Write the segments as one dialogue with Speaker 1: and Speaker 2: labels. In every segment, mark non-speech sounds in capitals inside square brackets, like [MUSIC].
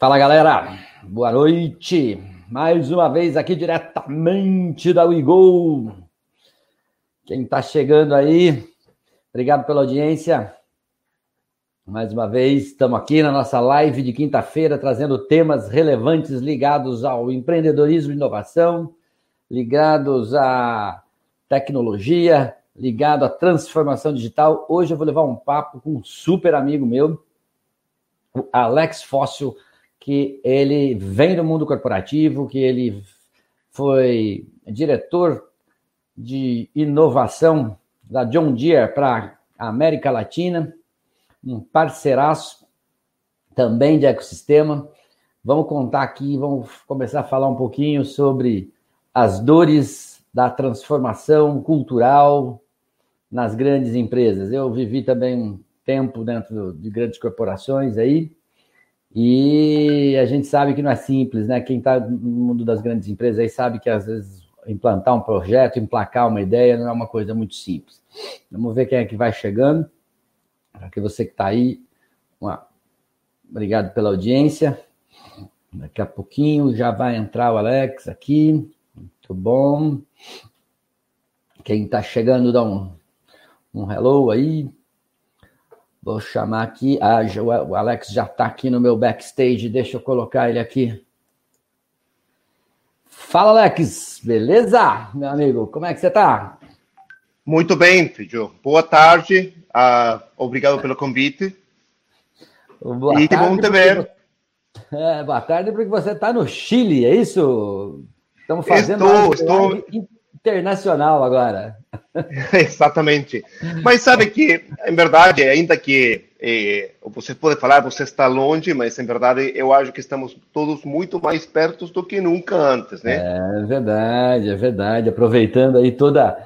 Speaker 1: Fala galera, boa noite. Mais uma vez aqui diretamente da WeGo. Quem está chegando aí, obrigado pela audiência. Mais uma vez, estamos aqui na nossa live de quinta-feira, trazendo temas relevantes ligados ao empreendedorismo e inovação, ligados à tecnologia, ligado à transformação digital. Hoje eu vou levar um papo com um super amigo meu, o Alex Fóssil que ele vem do mundo corporativo, que ele foi diretor de inovação da John Deere para a América Latina, um parceiraço também de ecossistema. Vamos contar aqui, vamos começar a falar um pouquinho sobre as dores da transformação cultural nas grandes empresas. Eu vivi também um tempo dentro de grandes corporações aí, e a gente sabe que não é simples, né? Quem está no mundo das grandes empresas aí sabe que às vezes implantar um projeto, emplacar uma ideia não é uma coisa muito simples. Vamos ver quem é que vai chegando. Para que você que está aí, obrigado pela audiência. Daqui a pouquinho já vai entrar o Alex aqui. Muito bom. Quem está chegando, dá um, um hello aí. Vou chamar aqui. Ah, o Alex já está aqui no meu backstage. Deixa eu colocar ele aqui. Fala, Alex. Beleza, meu amigo? Como é que você está?
Speaker 2: Muito bem, filho. Boa tarde. Uh, obrigado pelo convite.
Speaker 1: Boa e tarde, bom te ver. É, boa tarde, porque você está no Chile, é isso? Estamos fazendo
Speaker 2: estou, estou...
Speaker 1: internacional agora. [LAUGHS]
Speaker 2: Exatamente. Mas sabe que, em verdade, ainda que eh, você pode falar, você está longe, mas em verdade eu acho que estamos todos muito mais perto do que nunca antes, né?
Speaker 1: É verdade, é verdade. Aproveitando aí toda,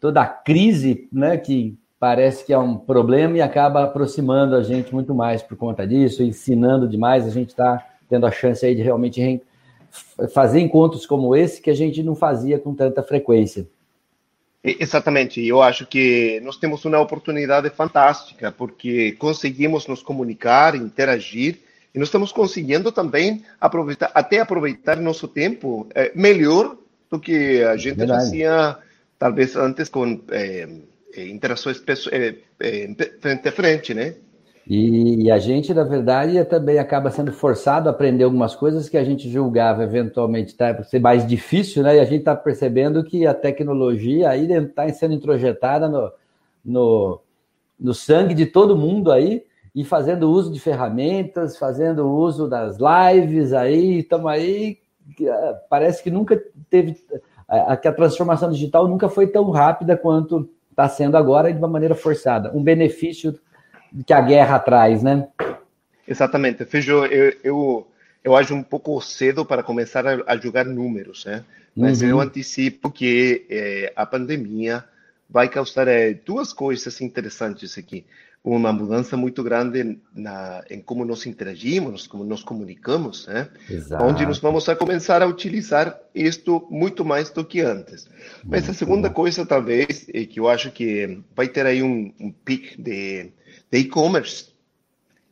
Speaker 1: toda a crise, né, que parece que é um problema e acaba aproximando a gente muito mais por conta disso, ensinando demais, a gente está tendo a chance aí de realmente fazer encontros como esse que a gente não fazia com tanta frequência.
Speaker 2: Exatamente, eu acho que nós temos uma oportunidade fantástica, porque conseguimos nos comunicar, interagir, e nós estamos conseguindo também aproveitar, até aproveitar nosso tempo é, melhor do que a gente Verdade. fazia, talvez antes, com é, interações é, frente a frente, né?
Speaker 1: E, e, a gente, na verdade, também acaba sendo forçado a aprender algumas coisas que a gente julgava eventualmente tá, ser mais difícil, né? E a gente está percebendo que a tecnologia aí está sendo introjetada no, no, no sangue de todo mundo aí e fazendo uso de ferramentas, fazendo uso das lives aí, estamos aí. Ah, parece que nunca teve. que a transformação digital nunca foi tão rápida quanto está sendo agora de uma maneira forçada. Um benefício que a guerra traz, né?
Speaker 2: Exatamente. Feijó, eu, eu, eu acho um pouco cedo para começar a, a jogar números, né? Mas uhum. eu antecipo que eh, a pandemia vai causar eh, duas coisas interessantes aqui. Uma mudança muito grande na, em como nós interagimos, como nos comunicamos, né? Exato. Onde nós vamos a começar a utilizar isto muito mais do que antes. Mas muito a segunda bom. coisa, talvez, é que eu acho que vai ter aí um, um pico de de e-commerce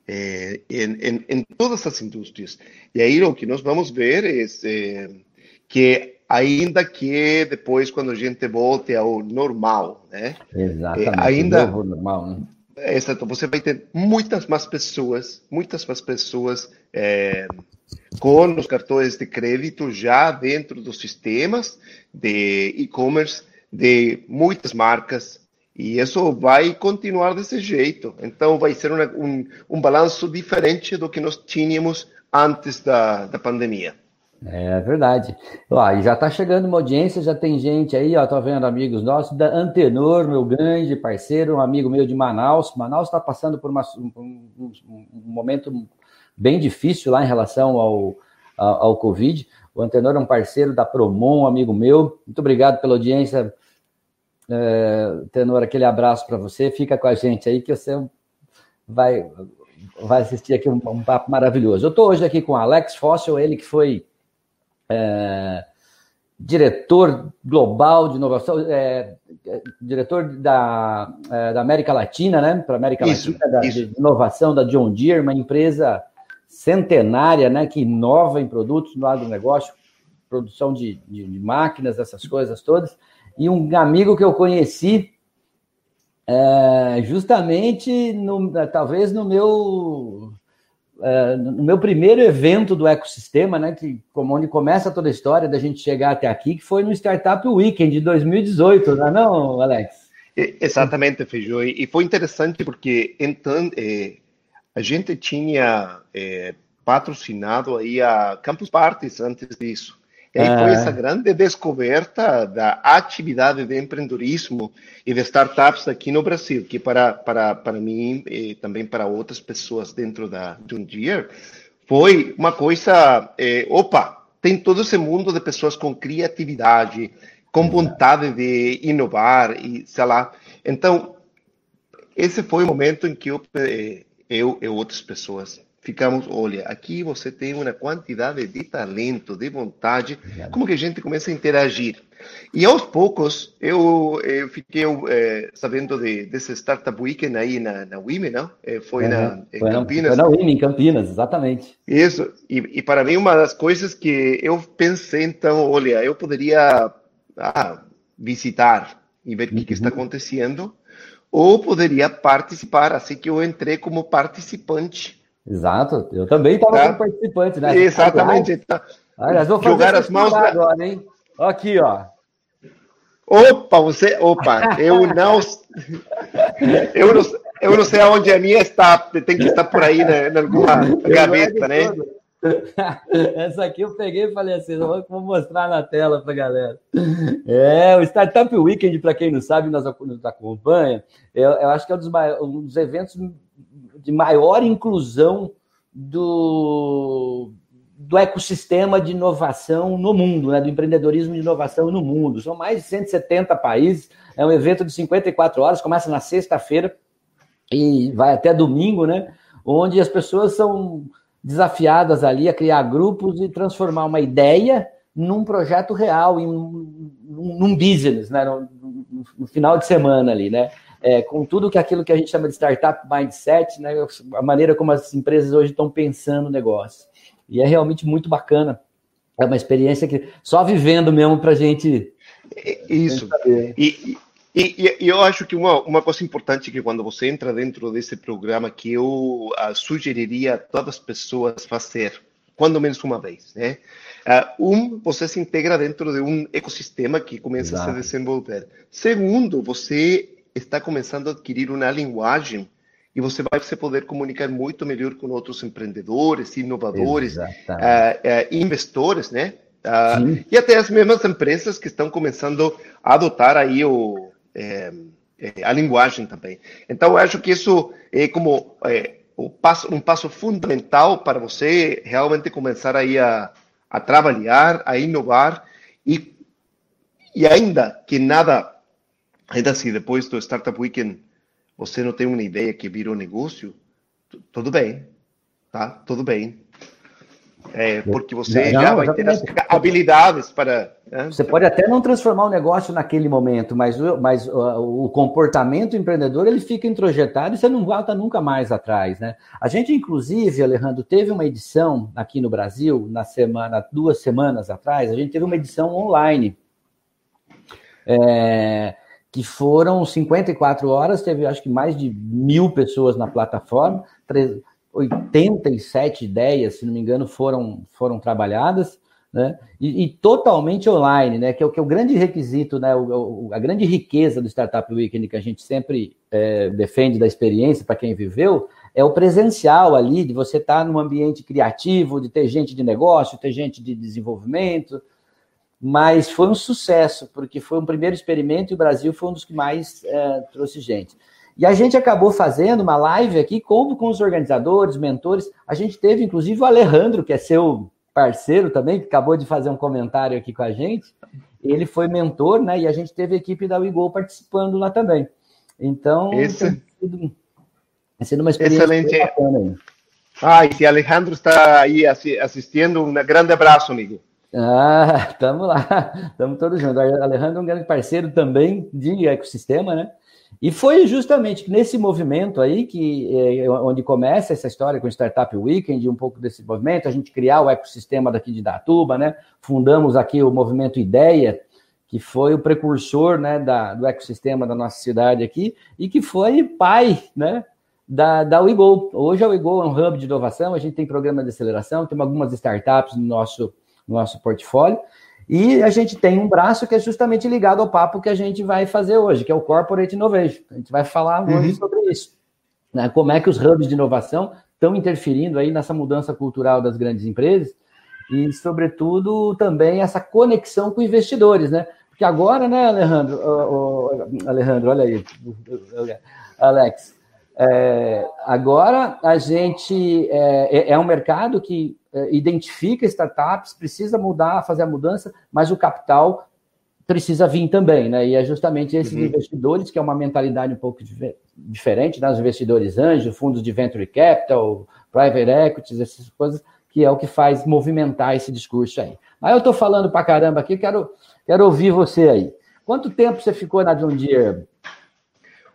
Speaker 2: eh, em, em, todas as indústrias. E aí o que nós vamos ver é eh, que ainda que depois quando a gente volte ao normal, né?
Speaker 1: Exatamente. Eh, ainda novo normal, né?
Speaker 2: Exato. Você vai ter muitas mais pessoas, muitas mais pessoas é, com os cartões de crédito já dentro dos sistemas de e-commerce de muitas marcas e isso vai continuar desse jeito. Então, vai ser uma, um, um balanço diferente do que nós tínhamos antes da, da pandemia.
Speaker 1: É verdade. Ó, e já está chegando uma audiência, já tem gente aí, tô vendo amigos nossos, da Antenor, meu grande parceiro, um amigo meu de Manaus. Manaus está passando por uma, um, um, um, momento bem difícil lá em relação ao, ao, ao Covid. O Antenor é um parceiro da Promon, um amigo meu. Muito obrigado pela audiência é, Tenor, aquele abraço para você. Fica com a gente aí que você vai, vai assistir aqui um, um papo maravilhoso. Eu estou hoje aqui com Alex Fóssil, ele que foi é, diretor global de inovação, é, diretor da, é, da América Latina, né? Para América isso, Latina, da, de inovação da John Deere, uma empresa centenária, né, que inova em produtos no agronegócio, produção de, de, de máquinas, essas coisas todas, e um amigo que eu conheci é, justamente, no, talvez no meu é, no meu primeiro evento do ecossistema, né, que como onde começa toda a história da gente chegar até aqui, que foi no Startup Weekend de 2018, não é não, Alex?
Speaker 2: Exatamente, Feijó. E foi interessante porque então a gente tinha é, patrocinado aí a Campus Parties antes disso. E aí foi essa grande descoberta da atividade de empreendedorismo e de startups aqui no Brasil, que para, para, para mim e também para outras pessoas dentro da John Deere, foi uma coisa, é, opa, tem todo esse mundo de pessoas com criatividade, com vontade de inovar e sei lá. Então, esse foi o momento em que eu, eh, eu e outras pessoas ficamos, olha, aqui você tem uma quantidade de talento, de vontade, como que a gente começa a interagir. E aos poucos, eu, eu fiquei é, sabendo de, desse Startup Weekend aí na, na WIME, não? É, foi, uhum. na, em
Speaker 1: foi
Speaker 2: Campinas.
Speaker 1: Na, foi na WIME, em Campinas, exatamente.
Speaker 2: Isso, e, e, para mim uma das coisas que eu pensei, então, olha, eu poderia ah, visitar e ver o uhum. que, está acontecendo, ou poderia participar, assim que eu entrei como participante
Speaker 1: Exato, eu também estava tá? como participante, né?
Speaker 2: Exatamente.
Speaker 1: Aliás, vou fazer jogar as mãos agora, hein? Aqui, ó.
Speaker 2: Opa, você, opa, eu não, [LAUGHS] eu não, eu não sei aonde a minha está, tem que estar por aí né, na, alguma gaveta, né? [LAUGHS]
Speaker 1: Essa aqui eu peguei e falei assim, vou mostrar na tela para galera. É, o Startup Weekend, para quem não sabe, nós nos acompanha, eu, eu acho que é um dos, um dos eventos de maior inclusão do, do ecossistema de inovação no mundo, né, do empreendedorismo de inovação no mundo. São mais de 170 países, é um evento de 54 horas, começa na sexta-feira e vai até domingo, né, onde as pessoas são desafiadas ali a criar grupos e transformar uma ideia num projeto real, em num business, né, no, no final de semana ali, né é, com tudo que aquilo que a gente chama de startup mindset, né, a maneira como as empresas hoje estão pensando o negócio. E é realmente muito bacana. É uma experiência que só vivendo mesmo para a gente.
Speaker 2: Isso. E, e, e, eu acho que uma, uma coisa importante que quando você entra dentro desse programa que eu uh, sugeriria a todas as pessoas fazer, quando menos uma vez, né? Uh, um, você se integra dentro de um ecossistema que começa Exato. a se desenvolver. Segundo, você está começando a adquirir uma linguagem e você vai se poder comunicar muito melhor com outros empreendedores, inovadores, uh, uh, investidores, né? Uh, e até as mesmas empresas que estão começando a adotar aí o, é, a linguagem também. Então, eu acho que isso é como é, um, passo, um passo fundamental para você realmente começar aí a, a trabalhar, a inovar e, e ainda que nada Ainda assim, depois do Startup Weekend, você não tem uma ideia que vira um negócio, tudo bem, tá? Tudo bem. É, porque você não, já vai ter as habilidades para.
Speaker 1: Né? Você pode até não transformar o negócio naquele momento, mas, o, mas o, o, comportamento empreendedor ele fica introjetado e você não volta nunca mais atrás, né? A gente, inclusive, Alejandro, teve uma edição aqui no Brasil, na semana, duas semanas atrás, a gente teve uma edição online. É, que foram 54 horas, teve acho que mais de mil pessoas na plataforma, 87 ideias, se não me engano, foram, foram trabalhadas, né? E, e totalmente online, né? Que é o que é o grande requisito, né? O, o, a grande riqueza do Startup Weekend que a gente sempre é, defende da experiência para quem viveu, é o presencial ali, de você estar tá num ambiente criativo, de ter gente de negócio, ter gente de desenvolvimento, mas foi um sucesso, porque foi um primeiro experimento e o Brasil foi um dos que mais é, trouxe gente. E a gente acabou fazendo uma live aqui com, com os organizadores, mentores. A gente teve, inclusive, o Alejandro, que é seu parceiro também, que acabou de fazer um comentário aqui com a gente. Ele foi mentor, né? E a gente teve a equipe da WeGo participando lá também. Então, Esse... tem, sido, tem sido uma experiência Excelente. bacana aí.
Speaker 2: Ah, e se Alejandro está aí assistindo, um grande abraço, amigo.
Speaker 1: Ah, [LAUGHS] estamos lá, [LAUGHS] estamos todos juntos. O Alejandro é um grande parceiro também de ecossistema, né? E foi justamente nesse movimento aí que é, onde começa essa história com o Startup Weekend, um pouco desse movimento, a gente criar o ecossistema daqui de Datuba, né? Fundamos aqui o movimento Ideia, que foi o precursor né, da, do ecossistema da nossa cidade aqui, e que foi pai né, da, da Wigol. Hoje a Wigol é um hub de inovação, a gente tem programa de aceleração, temos algumas startups no nosso, no nosso portfólio, e a gente tem um braço que é justamente ligado ao papo que a gente vai fazer hoje, que é o Corporate Innovation. A gente vai falar hoje uhum. sobre isso. Né? Como é que os hubs de inovação estão interferindo aí nessa mudança cultural das grandes empresas e, sobretudo, também essa conexão com investidores, né? Porque agora, né, Alejandro, Alejandro, olha aí, Alex, é, agora a gente é, é, é um mercado que identifica startups, precisa mudar, fazer a mudança, mas o capital precisa vir também, né? E é justamente esses uhum. investidores, que é uma mentalidade um pouco diferente, né? Os investidores anjos, fundos de venture capital, private equities, essas coisas, que é o que faz movimentar esse discurso aí. Mas eu estou falando para caramba aqui, quero, quero ouvir você aí. Quanto tempo você ficou na John Deere?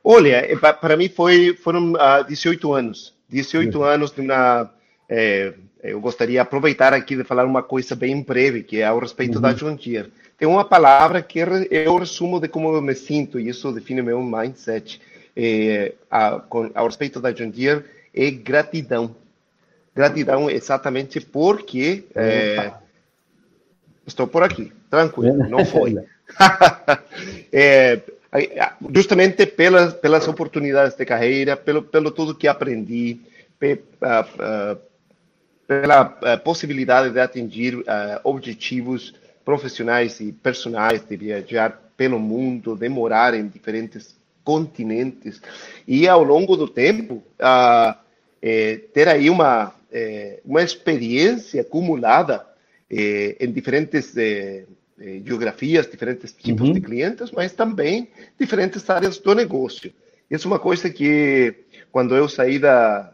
Speaker 2: Olha, é, para mim foi, foram uh, ah, 18 anos. 18 uhum. anos uma... É, eu gostaria de aproveitar aqui de falar uma coisa bem breve, que é ao respeito uhum. da John Deere. Tem uma palavra que é o resumo de como eu me sinto, e isso define meu mindset. É, a, com, ao respeito da John Deere, é gratidão. Gratidão exatamente porque é, estou por aqui, tranquilo, [LAUGHS] não foi. [LAUGHS] é, justamente pelas, pelas oportunidades de carreira, pelo, pelo tudo que aprendi, pe, uh, uh, pela uh, possibilidade de atingir objetivos profissionais e personais, de viajar pelo mundo, de morar em diferentes continentes e ao longo do tempo é, ter aí uma uma experiência acumulada em diferentes geografias, diferentes tipos uhum. de clientes, mas também diferentes áreas do negócio. Isso é uma coisa que, quando eu saí da,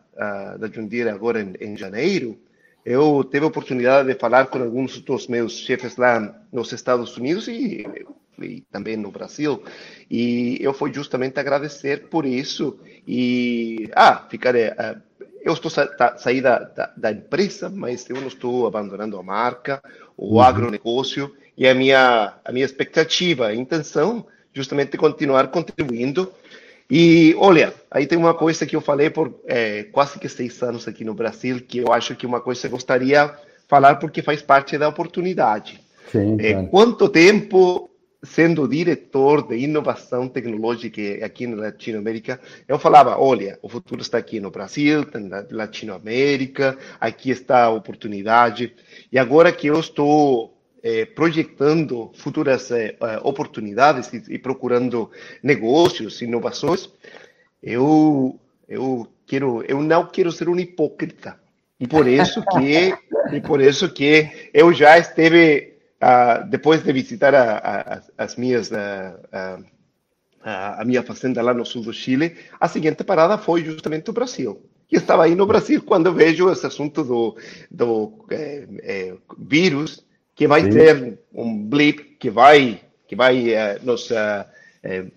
Speaker 2: da Jundira agora em, em, janeiro, eu tive a oportunidade de falar com alguns dos meus chefes lá nos Estados Unidos e, e também no Brasil, e eu fui justamente agradecer por isso e, ah, ficar... Uh, eu estou sa saí da, da, da, empresa, mas eu não estou abandonando a marca, o uhum. agronegócio, e a minha, a minha expectativa, a intenção, justamente continuar contribuindo. E, olha, aí tem uma coisa que eu falei por é, quase que seis anos aqui no Brasil, que eu acho que uma coisa que eu gostaria falar porque faz parte da oportunidade. Sim, é, quanto tempo sendo diretor de inovação tecnológica aqui na Latinoamérica, eu falava, olha, o futuro está aqui no Brasil, na Latinoamérica, aqui está a oportunidade. E agora que eu estou eh, projetando futuras eh, oportunidades e, e, procurando negócios, inovações, eu eu quero eu não quero ser um hipócrita. E por isso [LAUGHS] que e por isso que eu já esteve Uh, depois de visitar a, a, as minhas, uh, a, a minha fazenda lá no sul do Chile, a seguinte parada foi justamente o Brasil. E estava aí no Brasil quando vejo esse assunto do, do é, é, vírus, que vai Sim. ter um blip, que vai, que vai uh, nos...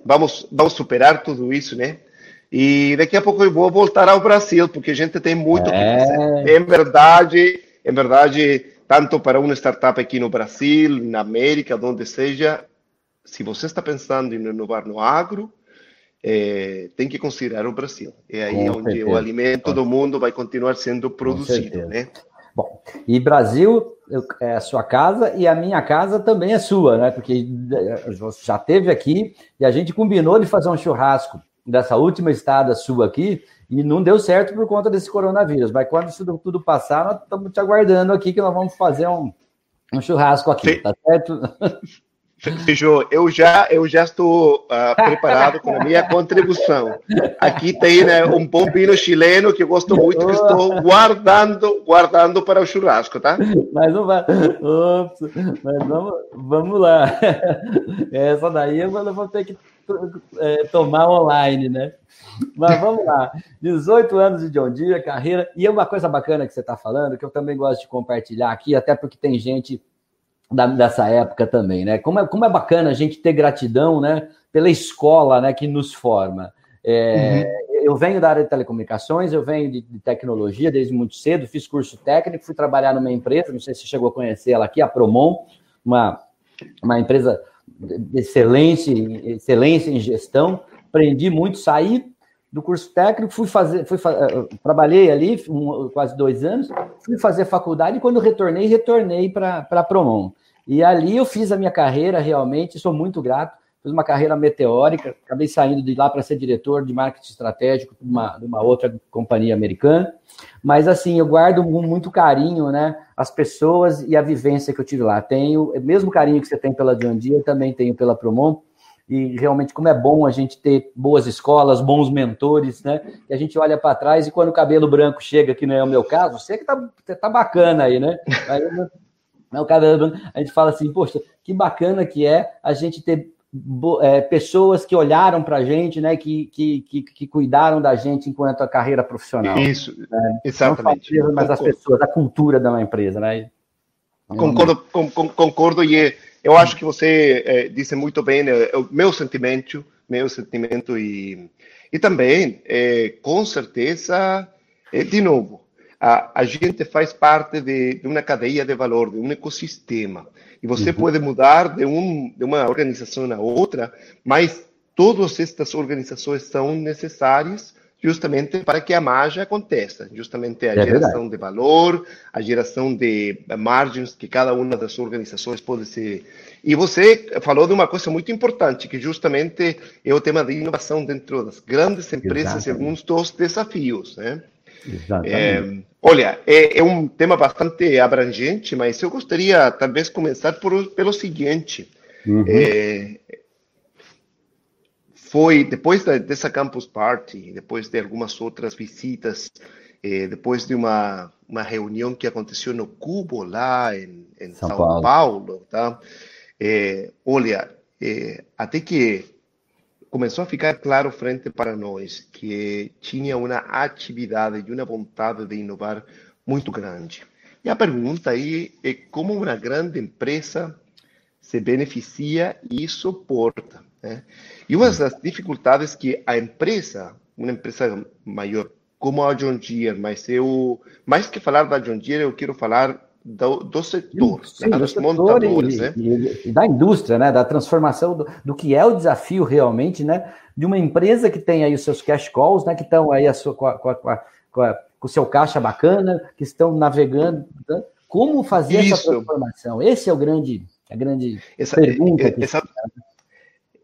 Speaker 2: vamos, vamos superar tudo isso, né? E daqui a pouco eu vou voltar ao Brasil, porque a gente tem muito é. que fazer. É verdade, é verdade tanto para uma startup aqui no Brasil, na América, onde seja, se você está pensando em inovar no agro, é, tem que considerar o Brasil. É aí Com onde certeza. o alimento do mundo vai continuar sendo produzido, né?
Speaker 1: Bom, e Brasil é a sua casa e a minha casa também é sua, né? Porque é, já teve aqui e a gente combinou de fazer um churrasco dessa última estada sua aqui e não deu certo por conta desse coronavírus. Mas quando isso tudo passar, nós estamos te aguardando aqui que nós vamos fazer um, um churrasco aqui, tá certo? [LAUGHS]
Speaker 2: Fechou. Eu já, eu já estou uh, preparado com a minha [LAUGHS] contribuição. Aqui tem né, um bom vinho chileno que eu gosto muito, que estou guardando, guardando para o churrasco, tá?
Speaker 1: Mas não vai. Ops, mas vamos, vamos lá. [LAUGHS] Essa daí eu vou ter que é, tomar online, né? Mas vamos lá. 18 anos de John Deere, carreira. E é uma coisa bacana que você está falando, que eu também gosto de compartilhar aqui, até porque tem gente da, dessa época também, né? Como é, como é bacana a gente ter gratidão, né? pela escola né, que nos forma. É, uhum. Eu venho da área de telecomunicações, eu venho de, de, tecnologia desde muito cedo, fiz curso técnico, fui trabalhar numa empresa, não sei se chegou a conhecer ela aqui, a Promon, uma, uma empresa de excelência, excelência em gestão. Aprendi muito, saí do curso técnico, fui fazer, fui, eh, trabalhei ali um, quase dois anos, fui fazer faculdade e quando retornei, retornei para a Promon. E ali eu fiz a minha carreira realmente, sou muito grato fiz uma carreira meteórica, acabei saindo de lá para ser diretor de marketing estratégico de uma, de uma, outra companhia americana, mas assim, eu guardo muito carinho, né, as pessoas e a vivência que eu tive lá. Tenho, o mesmo carinho que você tem pela John Deere, também tenho pela Promon, e realmente como é bom a gente ter boas escolas, bons mentores, né, e a gente olha para trás e quando o cabelo branco chega, que não é o meu caso, você que tá, tá bacana aí, né, aí, o cabelo branco, a gente fala assim, poxa, que bacana que é a gente ter é, pessoas que olharam para a gente, né, que, que, que, que, cuidaram da gente enquanto a carreira profissional.
Speaker 2: Isso, né? exatamente.
Speaker 1: Não mas as pessoas, a cultura da empresa, né?
Speaker 2: Concordo, concordo e eu acho que você é, disse muito bem né, o meu sentimento, meu sentimento e, e também, é, com certeza, é, de novo, a, a gente faz parte de, de uma cadeia de valor, de um ecossistema. E você uhum. pode mudar de, um, de uma organização a outra, mas todas estas organizações são necessárias justamente para que a mágica aconteça, justamente a é geração verdade. de valor, a geração de margens que cada uma das organizações pode ser. E você falou de uma coisa muito importante, que justamente é o tema de inovação dentro das grandes empresas Exatamente. e alguns dos desafios, né? É, olha, é, é, um tema bastante abrangente, mas eu gostaria talvez começar por, pelo seguinte. Uhum. É, foi depois da, dessa campus party, depois de algumas outras visitas, é, depois de uma, uma reunião que aconteceu no Cubo lá em, em São, São Paulo. Paulo, tá? É, olha, é, até que começou a ficar claro frente para nós que tinha uma atividade e uma vontade de inovar muito grande. E a pergunta aí é como uma grande empresa se beneficia e suporta. Né? E uma das dificuldades que a empresa, uma empresa maior como a John Deere, mas eu, mais que falar da John Deere, eu quero falar do, do setor, Sim, né, dos montadores, e, né?
Speaker 1: E, e, da indústria, né? Da transformação do, do, que é o desafio realmente, né? De uma empresa que tem aí os seus cash calls, né? Que estão aí a sua, com, a, com, a, com, a, com o seu caixa bacana, que estão navegando. Né? Como fazer Isso. essa transformação? Esse é o grande, a grande essa, pergunta.
Speaker 2: Essa,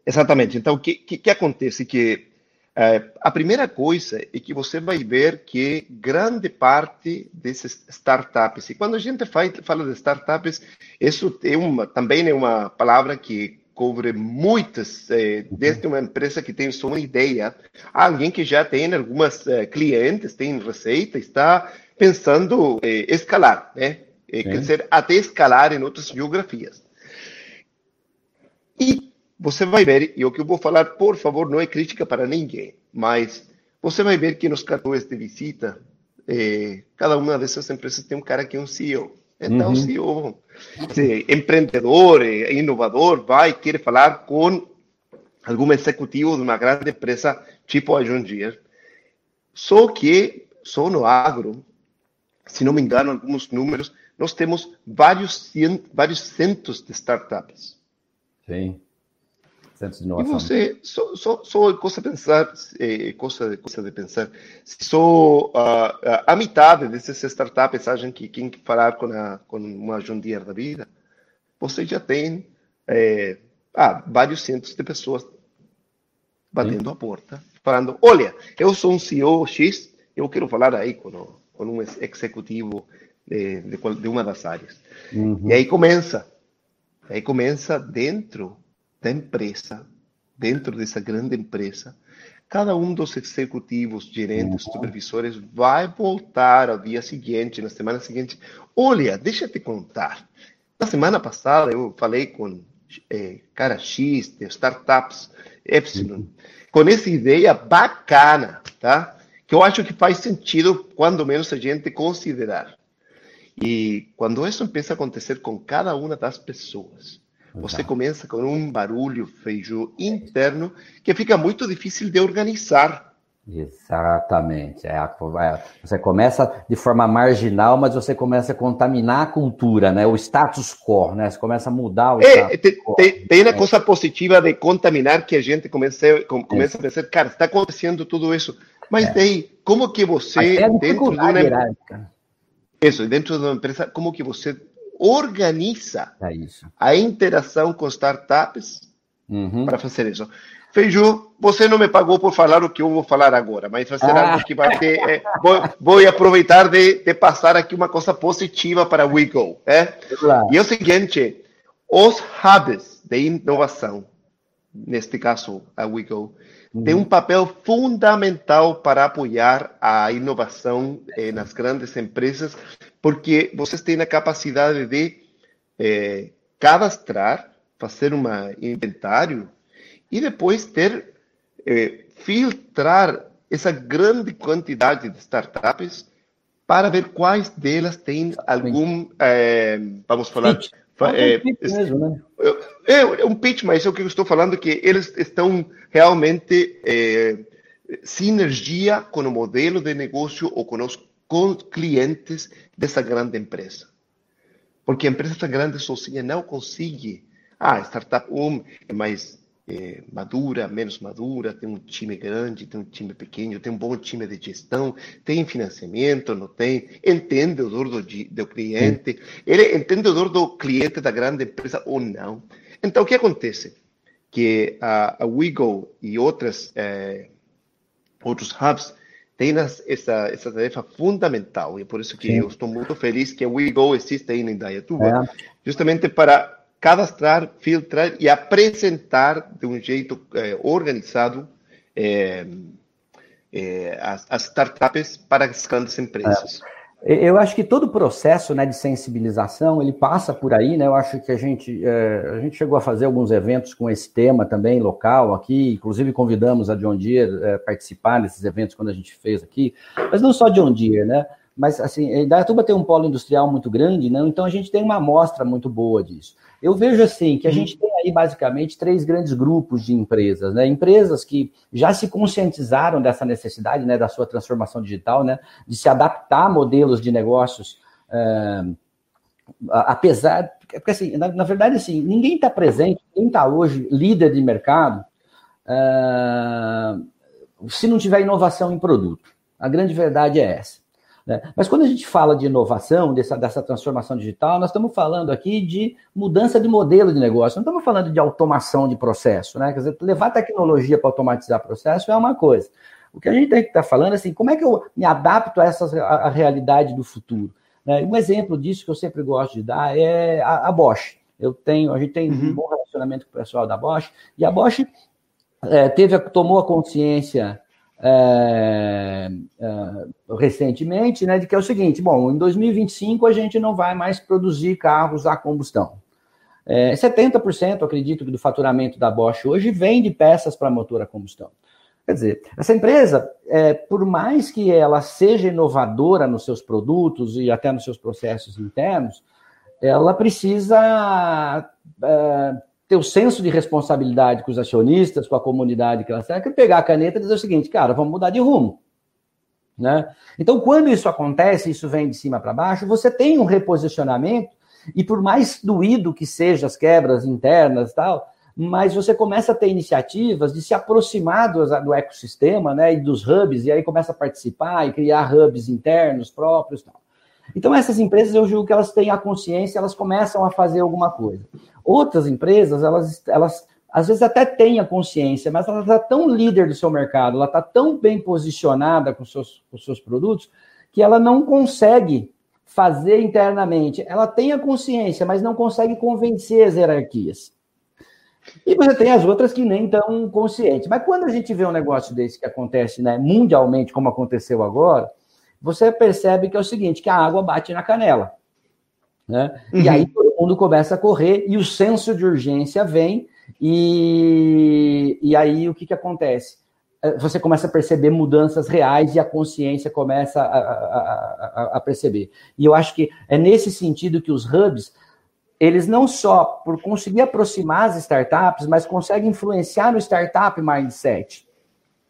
Speaker 2: exatamente. Então, o que, que, que acontece? Que é, a primeira coisa é que você vai ver que grande parte dessas startups, e quando a gente fala de startups, isso é uma, também é uma palavra que cobre muitas, é, desde uma empresa que tem só uma ideia, alguém que já tem algumas é, clientes, tem receita, está pensando é, escalar, né? É, crescer até escalar em outras geografias. E você vai ver, e o que eu vou falar, por favor, não é crítica para ninguém, mas você vai ver que nos cartões de visita, eh, cada uma dessas empresas tem um cara que é um CEO. Então, uhum. o CEO, empreendedor, é inovador, vai querer falar com algum executivo de uma grande empresa tipo a John Deere. Só que, só no agro, se não me engano, alguns números, nós temos vários, vários centos de startups.
Speaker 1: Sim
Speaker 2: centros de inovação. E você, só, só, só coisa pensar, é, coisa, coisa de pensar, só uh, a metade dessas startups acham que quem falar com, a, com uma John Deere da vida, você já tem é, ah, vários centros de pessoas batendo Sim. a porta, falando, olha, eu sou um CEO X, eu quero falar aí com, com um executivo de, de, de uma das áreas. Uhum. E aí começa, aí começa dentro da empresa, dentro dessa grande empresa, cada um dos executivos, gerentes, uhum. supervisores vai voltar ao dia seguinte, na semana seguinte. Olha, deixa eu te contar. Na semana passada eu falei com é, cara X de startups Epsilon, uhum. com essa ideia bacana, tá? Que eu acho que faz sentido, quando menos a gente considerar. E quando isso começa a acontecer com cada uma das pessoas, Você começa com um barulho feijão interno que fica muito difícil de organizar.
Speaker 1: Exatamente. É, é, você começa de forma marginal, mas você começa a contaminar a cultura, né? O status quo, né? Você começa a mudar o
Speaker 2: é, status tem, quo. Tem, tem a coisa positiva de contaminar que a gente começa, começa a pensar, cara, está acontecendo tudo isso. Mas é. daí, como que você, dentro de uma, isso, dentro de uma empresa, como que você organiza
Speaker 1: é
Speaker 2: a interação com startups uhum. para fazer isso? Feiju, você não me pagou por falar o que eu vou falar agora, mas vai ser ah. algo que vai ter. É, vou, vou, aproveitar de, de, passar aqui uma coisa positiva para o WeGo. É? Claro. E é o seguinte: os hubs de inovação, neste caso a WeGo, uhum. tem um papel fundamental para apoiar a inovação eh, nas grandes empresas, porque vocês têm a capacidade de eh, cadastrar, fazer um inventário e depois ter, eh, filtrar essa grande quantidade de startups para ver quais delas têm algum, eh, vamos falar, pitch. É, né? é, é um pitch, mas é o que eu estou falando que eles estão realmente é, sinergia com o modelo de negócio ou com os com clientes dessa grande empresa. Porque a empresa grande sozinha não consegue. Ah, startup 1 um é mais é, madura, menos madura, tem um time grande, tem um time pequeno, tem um bom time de gestão, tem financiamento, não tem, entende o dor do, do cliente, ele entende o dor do cliente da grande empresa ou não. Então, o que acontece? Que a, a e outras, é, outros hubs têm essa, essa tarefa fundamental, e é por isso que Sim. eu estou muito feliz que a Wigo existe aí em Dayatuba, é. justamente para cadastrar, filtrar e apresentar de um jeito é, organizado é, é, as, as, startups para as grandes empresas.
Speaker 1: Eu acho que todo o processo né, de sensibilização ele passa por aí, né? Eu acho que a gente, a gente chegou a fazer alguns eventos com esse tema também local aqui, inclusive convidamos a John Deere a participar desses eventos quando a gente fez aqui, mas não só John Deere, né? Mas assim, Dayatuba tem um polo industrial muito grande, né? Então a gente tem uma amostra muito boa disso. Eu vejo assim que a uhum. gente tem aí basicamente três grandes grupos de empresas, né? Empresas que já se conscientizaram dessa necessidade, né, da sua transformação digital, né, de se adaptar a modelos de negócios, é, apesar, porque assim, na, na, verdade assim, ninguém está presente, quem está hoje líder de mercado, é, se não tiver inovação em produto. A grande verdade é essa. Né? Mas quando a gente fala de inovação, dessa, dessa transformação digital, nós estamos falando aqui de mudança de modelo de negócio, não estamos falando de automação de processo. Né? Quer dizer, levar tecnologia para automatizar processo é uma coisa. O que a gente tem que estar tá falando é assim, como é que eu me adapto a essa a, a realidade do futuro? Né? Um exemplo disso que eu sempre gosto de dar é a, a Bosch. Eu tenho, a gente tem uhum. um bom relacionamento com o pessoal da Bosch, e a Bosch é, teve, tomou a consciência é, é, recentemente, né, de que é o seguinte: bom, em 2025 a gente não vai mais produzir carros a combustão. É, 70%, acredito, do faturamento da Bosch hoje vem de peças para motor a combustão. Quer dizer, essa empresa, é, por mais que ela seja inovadora nos seus produtos e até nos seus processos internos, ela precisa é, ter o senso de responsabilidade com os acionistas, com a comunidade que ela serve, que pegar a caneta e dizer o seguinte, cara, vamos mudar de rumo. Né? Então, quando isso acontece, isso vem de cima para baixo, você tem um reposicionamento, e por mais doído que sejam as quebras internas tal, mas você começa a ter iniciativas de se aproximar do, do ecossistema né, e dos hubs, e aí começa a participar e criar hubs internos próprios. Tal. Então, essas empresas, eu julgo que elas têm a consciência, elas começam a fazer alguma coisa. Outras empresas, elas, elas às vezes até têm a consciência, mas ela está tão líder do seu mercado, ela está tão bem posicionada com seus, com seus produtos, que ela não consegue fazer internamente. Ela tem a consciência, mas não consegue convencer as hierarquias. E você tem as outras que nem estão conscientes. Mas quando a gente vê um negócio desse que acontece né, mundialmente, como aconteceu agora, você percebe que é o seguinte, que a água bate na canela. Né? Uhum. E aí todo mundo começa a correr e o senso de urgência vem e, e aí o que, que acontece? É, você começa a perceber mudanças reais e a consciência começa a, a, a, a perceber. E eu acho que é nesse sentido que os hubs eles não só por conseguir aproximar as startups, mas conseguem influenciar no startup mindset,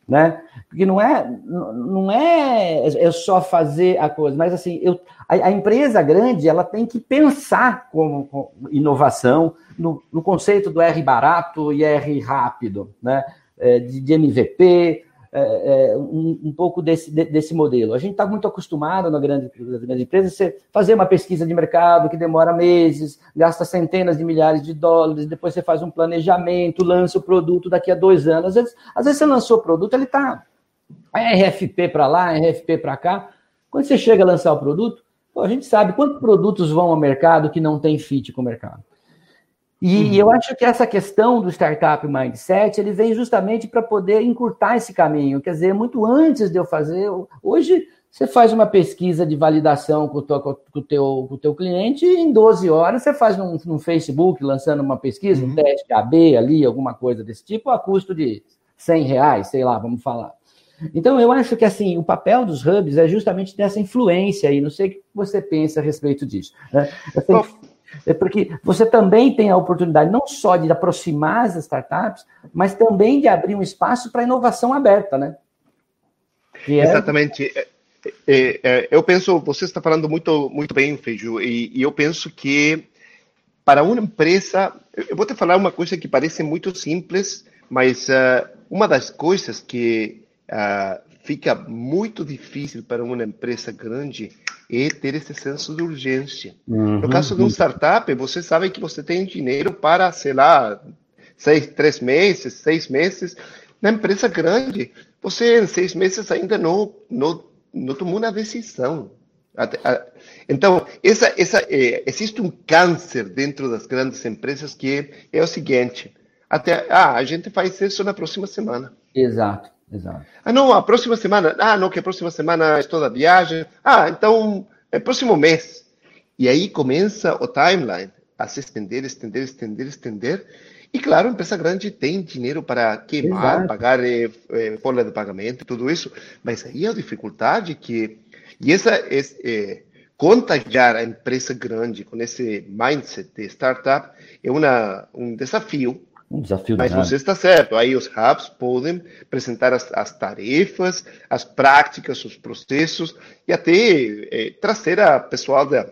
Speaker 1: né? Porque não é não é, é só fazer a coisa, mas assim, eu, a, a empresa grande ela tem que pensar como, como inovação no, no, conceito do R barato e R rápido, né? É, de, de MVP, é, é, um, um, pouco desse, desse modelo. A gente está muito acostumado na grande, nas empresas você fazer uma pesquisa de mercado que demora meses, gasta centenas de milhares de dólares, depois você faz um planejamento, lança o produto daqui a dois anos. Às vezes, às vezes você lançou o produto, ele está RFP para lá, RFP para cá. Quando você chega a lançar o produto, a gente sabe quantos produtos vão ao mercado que não tem fit com o mercado. E uhum. eu acho que essa questão do startup mindset, ele vem justamente para poder encurtar esse caminho. Quer dizer, muito antes de eu fazer, hoje você faz uma pesquisa de validação com o teu, com o teu, com o teu cliente e em 12 horas você faz num, num Facebook, lançando uma pesquisa, uhum. um teste AB ali, alguma coisa desse tipo, a custo de 100 reais, sei lá, vamos falar. Então, eu acho que assim, o papel dos hubs é justamente dessa influência aí. Não sei o que você pensa a respeito disso. Né? Essa, é porque você também tem a oportunidade não só de aproximar as startups, mas também de abrir um espaço para inovação aberta, né?
Speaker 2: É... Exatamente. É, é, é, eu penso, você está falando muito, muito bem, Feiju, e, eu penso que para uma empresa, eu vou te falar uma coisa que parece muito simples, mas uh, uma das coisas que uh, fica muito difícil para uma empresa grande e ter esse senso de urgência. Uhum. No caso de um startup, você sabe que você tem dinheiro para, sei lá, seis, três meses, seis meses. Na empresa grande, você em seis meses ainda não, não, não tomou uma decisão. Então, essa, essa, é, existe um câncer dentro das grandes empresas que é o seguinte: até, ah, a gente faz isso na próxima semana.
Speaker 1: Exato. Exato.
Speaker 2: Ah, não, a próxima semana. Ah, não, que a próxima semana estou da viagem. Ah, então é próximo mês. E aí começa o timeline a se estender, estender, estender, estender. E claro, a empresa grande tem dinheiro para queimar, Exato. pagar eh, eh, folha de pagamento e tudo isso. Mas aí a dificuldade que. E essa é, é, contagiar a empresa grande com esse mindset de startup é uma, um desafio
Speaker 1: um desafio
Speaker 2: Mas você está certo. Aí os hubs podem apresentar as, as tarefas, as práticas, os processos e até é, trazer a pessoal da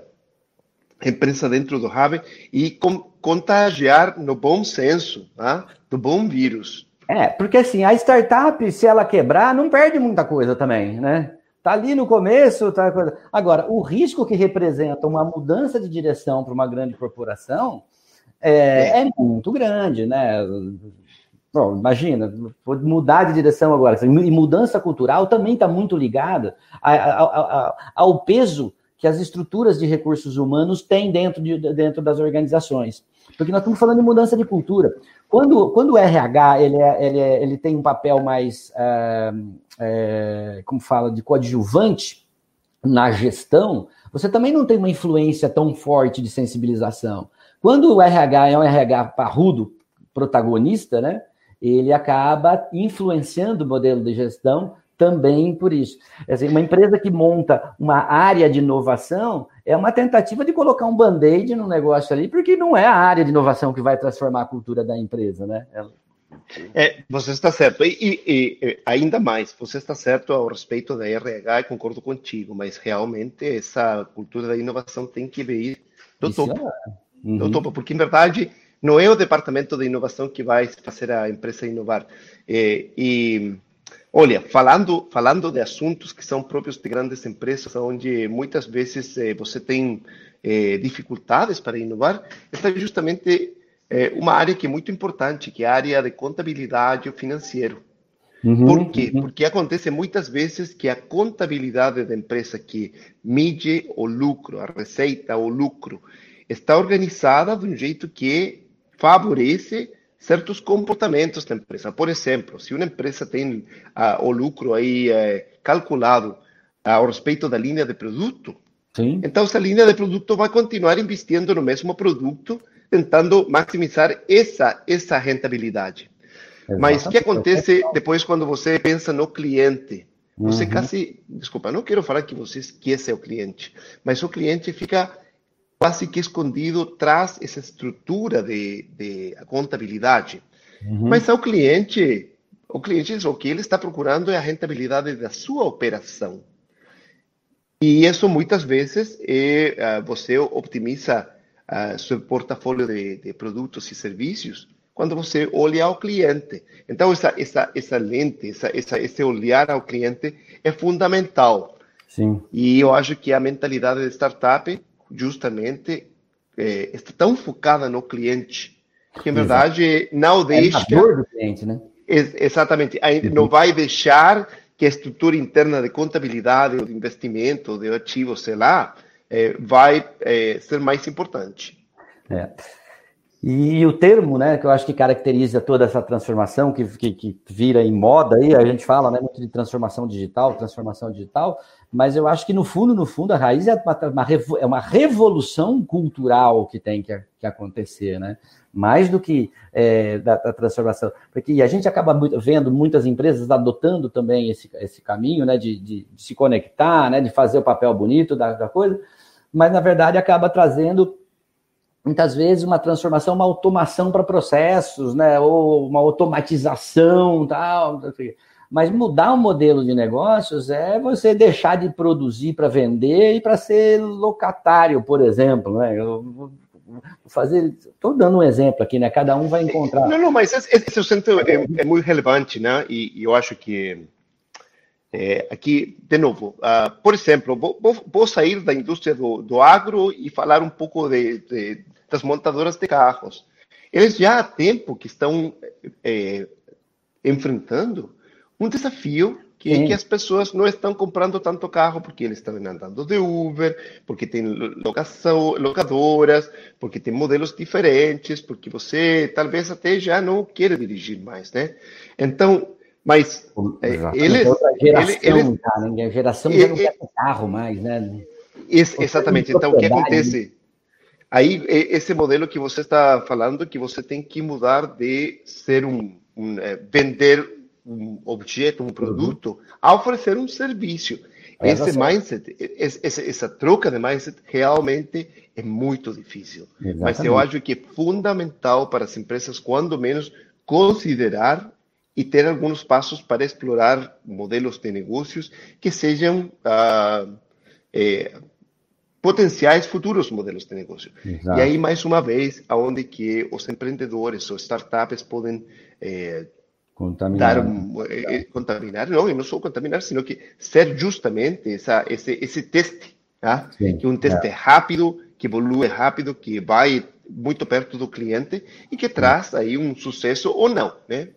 Speaker 2: empresa dentro do hub e com, contagiar no bom senso, tá? do bom vírus.
Speaker 1: É, porque assim, a startup, se ela quebrar, não perde muita coisa também, né? Tá ali no começo, tá Agora, o risco que representa uma mudança de direção para uma grande corporação é, é. é muito grande, né? Bom, imagina, mudar de direção agora. E mudança cultural também está muito ligada ao peso que as estruturas de recursos humanos têm dentro, de, dentro das organizações. Porque nós estamos falando de mudança de cultura. Quando, quando o RH ele, é, ele, é, ele tem um papel mais, é, é, como fala, de coadjuvante na gestão, você também não tem uma influência tão forte de sensibilização. Quando o RH é um RH parrudo, protagonista, né? Ele acaba influenciando o modelo de gestão também por isso. Assim, uma empresa que monta uma área de inovação é uma tentativa de colocar um band-aid no negócio ali, porque não é a área de inovação que vai transformar a cultura da empresa, né?
Speaker 2: É, você está certo. E, e, e, ainda mais, você está certo ao respeito da RH, concordo contigo, mas realmente essa cultura da inovação tem que vir do isso topo. É. Uhum. Do topo, porque, em verdade, não é o departamento de inovação que vai fazer a empresa inovar. É, e, olha, falando, falando de assuntos que são próprios de grandes empresas, onde muitas vezes é, você tem é, dificuldades para inovar, está justamente uma área que é muito importante, que é a área de contabilidade financeiro. Uhum, Por quê? Uhum. Porque acontece muitas vezes que a contabilidade da empresa que mide o lucro, a receita, o lucro, está organizada de um jeito que favorece certos comportamentos da empresa. Por exemplo, se uma empresa tem ah, o lucro aí eh, calculado ah, ao respeito da linha de produto, Sim. então essa linha de produto vai continuar investindo no mesmo produto, tentando maximizar essa, essa rentabilidade. Exatamente. Mas o que acontece depois quando você pensa no cliente? Você uhum. quase, desculpa, não quero falar que você esquece o cliente, mas o cliente fica quase que escondido traz essa estrutura de, de contabilidade. Uhum. Mas ao cliente, o cliente, o que ele está procurando é a rentabilidade da sua operação. E isso muitas vezes é, uh, você optimiza uh, seu portfólio de, de, produtos e serviços quando você olha ao cliente. Então, essa, essa, essa lente, essa, essa, esse olhar ao cliente é fundamental. Sim. E eu acho que a mentalidade de startup, justamente, é, está tão focada no cliente, que, em verdade, Exato. não deixa... É a dor do cliente, né? Exatamente. Uhum. Não vai deixar que a estrutura interna de contabilidade, de investimento, de ativos, sei lá, é, vai é, ser mais importante.
Speaker 1: É. E o termo, né, que eu acho que caracteriza toda essa transformação que, que, que, vira em moda aí, a gente fala né, muito de transformação digital, transformação digital, mas eu acho que no fundo, no fundo, a raiz é uma, é uma revolução cultural que tem que, que acontecer, né? mais do que é, da, da, transformação. Porque a gente acaba muito, vendo muitas empresas adotando também esse, esse caminho né, de, de, de se conectar, né, de fazer o papel bonito da, da, coisa, mas na verdade acaba trazendo muitas vezes uma transformação, uma automação para processos, né, ou uma automatização tal. Mas mudar o modelo de negócios é você deixar de produzir para vender e para ser locatário, por exemplo. Né? Eu fazer. Estou dando um exemplo aqui, né? Cada um vai encontrar.
Speaker 2: Não, não, mas esse, esse é, é, muito relevante, né? E, e eu acho que é, aqui, de novo, uh, por exemplo, vou, vou, sair da indústria do, do agro e falar um pouco de, de, das montadoras de carros. Eles já há tempo que estão é, enfrentando um desafio que, é que as pessoas não estão comprando tanto carro porque eles estão andando de Uber, porque tem locação, locadoras, porque tem modelos diferentes, porque você talvez até já não quer dirigir mais, né? Então, mas é, eles,
Speaker 1: geração, eles, cara, né? a geração já não quer carro mais, né?
Speaker 2: exatamente. Então, o que acontece? Aí, esse modelo que você está falando, que você tem que mudar de ser um, um é, vender um objeto, um produto, uhum. a oferecer um serviço. É esse mindset, essa, essa, troca de mindset realmente é muito difícil. Exatamente. Mas eu acho que é fundamental para as empresas, quando menos, considerar e ter alguns passos para explorar modelos de negócios que sejam ah, é, potenciais futuros modelos de negócio. Exato. E aí, mais uma vez, aonde que os empreendedores ou startups podem é, Contaminar. Dar, eh, eh, contaminar, não, e não só contaminar, sino que ser justamente essa, esse, esse teste, tá? Sim, que um teste é. rápido, que evolui rápido, que vai muito perto do cliente e que traz aí um sucesso ou não, né?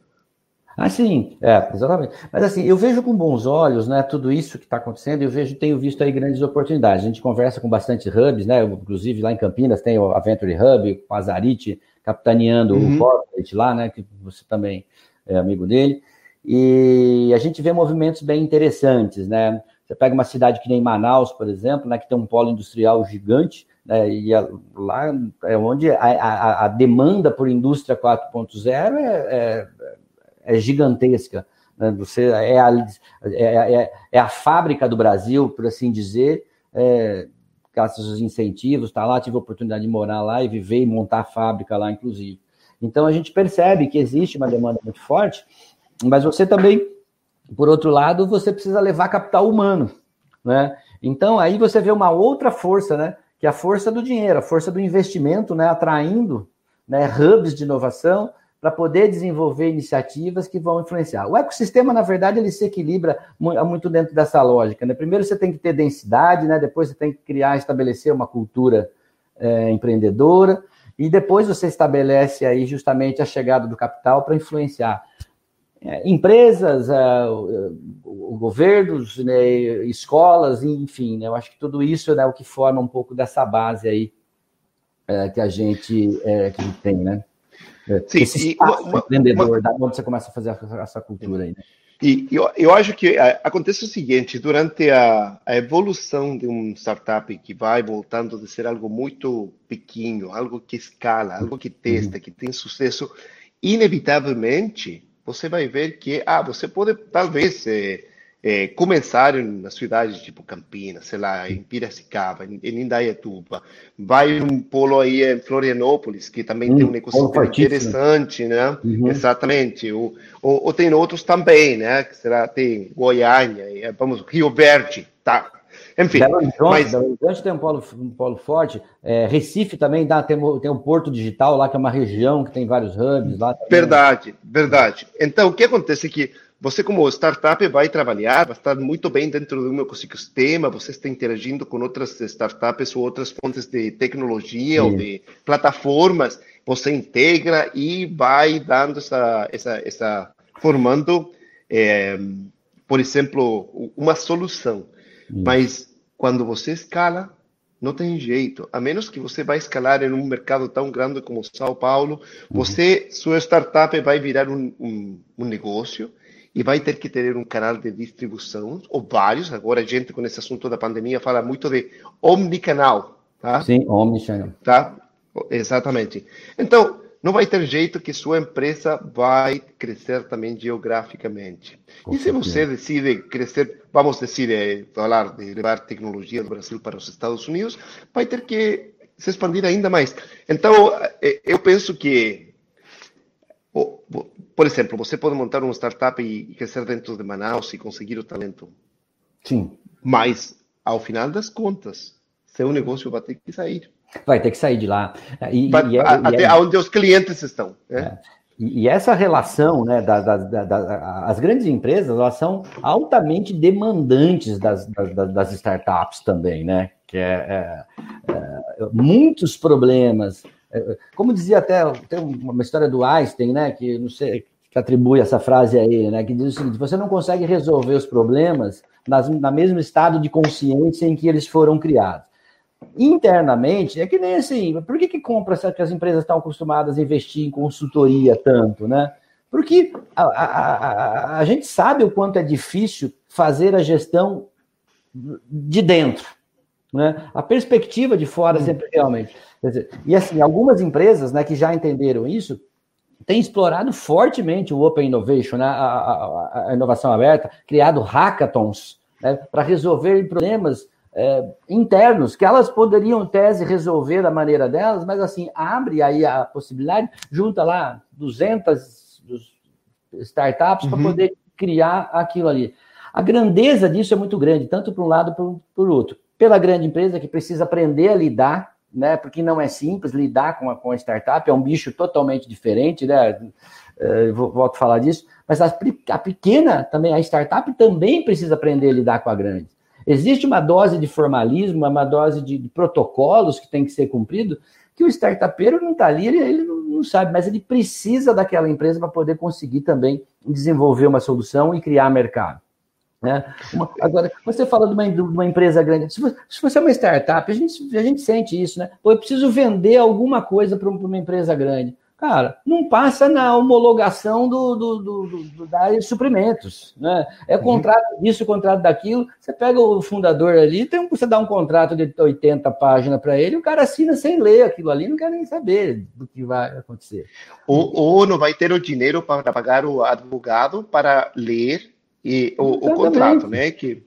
Speaker 1: Ah, sim, é, exatamente. Mas assim, eu vejo com bons olhos, né, tudo isso que está acontecendo, eu vejo, tenho visto aí grandes oportunidades. A gente conversa com bastante hubs, né, inclusive lá em Campinas tem o Aventure Hub, o Azarite, capitaneando uhum. o corporate lá, né, que você também é amigo dele, e a gente vê movimentos bem interessantes, né? Você pega uma cidade que nem Manaus, por exemplo, né, que tem um polo industrial gigante, né, e a, lá é onde a, a, a, demanda por indústria 4.0 é, é, é, gigantesca. Né? Você é a, é, é, é, a fábrica do Brasil, por assim dizer, é, graças aos incentivos, tá lá, tive a oportunidade de morar lá e viver e montar a fábrica lá, inclusive. Então a gente percebe que existe uma demanda muito forte, mas você também, por outro lado, você precisa levar capital humano, né? Então aí você vê uma outra força, né? Que é a força do dinheiro, a força do investimento, né? Atraindo né, hubs de inovação para poder desenvolver iniciativas que vão influenciar. O ecossistema, na verdade, ele se equilibra muito dentro dessa lógica. Né? Primeiro você tem que ter densidade, né? depois você tem que criar, estabelecer uma cultura é, empreendedora, e depois você estabelece aí justamente a chegada do capital para influenciar é, empresas, é, governos, né, escolas, enfim, né, eu acho que tudo isso é né, o que forma um pouco dessa base aí é, que a gente é, que a gente tem, né? É, Sim, Esse espaço uma, empreendedor, uma, da onde você começa a fazer essa cultura aí, né?
Speaker 2: E eu, eu acho que é, acontece o seguinte, durante a, a, evolução de um startup que vai voltando de ser algo muito pequeno, algo que escala, algo que testa, uhum. que tem sucesso, inevitavelmente você vai ver que, ah, você pode talvez é, é, começaram nas cidades tipo Campinas, sei lá, em Piracicaba, em, em Indaiatuba, vai um polo aí em Florianópolis, que também hum, tem um ecossistema interessante, né? Uhum. Exatamente. Ou, ou, ou, tem outros também, né? Que será, tem Goiânia, vamos, Rio Verde, tá?
Speaker 1: Enfim, Belo Horizonte, mas... Belo Horizonte tem um polo, um polo forte. É, Recife também dá, tem, tem um Porto Digital lá, que é uma região que tem vários hubs lá.
Speaker 2: Também. Verdade, verdade. Então, o que acontece é que você, como startup, vai trabalhar, vai estar muito bem dentro do meu ecossistema, você está interagindo com outras startups ou outras fontes de tecnologia Sim. ou de plataformas, você integra e vai dando essa, essa, essa formando, é, por exemplo, uma solução. Mas quando você escala, não tem jeito. A menos que você vai escalar em um mercado tão grande como São Paulo, uhum. você, sua startup vai virar um, um, um negócio e vai ter que ter um canal de distribuição, ou vários. Agora, a gente, com esse assunto da pandemia, fala muito de omnicanal. Tá?
Speaker 1: Sim, omnicanal.
Speaker 2: Tá? Exatamente. Então, não vai ter jeito que sua empresa vai crescer também geograficamente. E se você decide crescer, vamos dizer, é, falar de levar tecnologia do Brasil para os Estados Unidos, vai ter que se expandir ainda mais. Então, é, eu penso que, por exemplo, você pode montar uma startup e crescer dentro de Manaus e conseguir o talento.
Speaker 1: Sim.
Speaker 2: Mas, ao final das contas, seu negócio vai ter que sair.
Speaker 1: Vai ter que sair de lá.
Speaker 2: E, e é, até e é, onde os clientes estão. Né?
Speaker 1: É. E, essa relação, né, das, das, das, as grandes empresas, elas são altamente demandantes das, das startups também, né? Que é, é, é muitos problemas. É, como dizia até, tem uma história do Einstein, né? Que não sei, que atribui essa frase aí, né? Que diz o seguinte: você não consegue resolver os problemas nas, na mesmo estado de consciência em que eles foram criados internamente, é que nem assim, por que, que compra que as empresas estão acostumadas a investir em consultoria tanto, né? Porque a, a, a, a gente sabe o quanto é difícil fazer a gestão de dentro. Né? A perspectiva de fora hum. sempre realmente. Dizer, e assim, algumas empresas né, que já entenderam isso têm explorado fortemente o Open Innovation, né, a, a, a inovação aberta, criado hackathons né, para resolver problemas é, internos, que elas poderiam, em tese, resolver da maneira delas, mas assim, abre aí a possibilidade, junta lá 200 startups uhum. para poder criar aquilo ali. A grandeza disso é muito grande, tanto para um lado como para o outro. Pela grande empresa que precisa aprender a lidar, né, porque não é simples lidar com a, com a startup, é um bicho totalmente diferente, né? É, volto a falar disso, mas a, a pequena também, a startup também precisa aprender a lidar com a grande. Existe uma dose de formalismo, uma dose de, de protocolos que tem que ser cumprido, que o startupeiro não está ali, ele, ele não sabe, mas ele precisa daquela empresa para poder conseguir também desenvolver uma solução e criar mercado. Né? Uma, agora, você fala de uma, de uma empresa grande, se você, se você, é uma startup, a gente, a gente sente isso, né? Eu preciso vender alguma coisa para uma empresa grande. Cara, não passa na homologação do, do, do, do da área de suprimentos. Né? É uhum. contrato disso, contrato daquilo. Você pega o fundador ali, tem, você dá um contrato de 80 páginas para ele, o cara assina sem ler aquilo ali, não quer nem saber do que vai acontecer.
Speaker 2: Ou, ou não vai ter o dinheiro para pagar o advogado para ler e o, o, contrato, né? Que...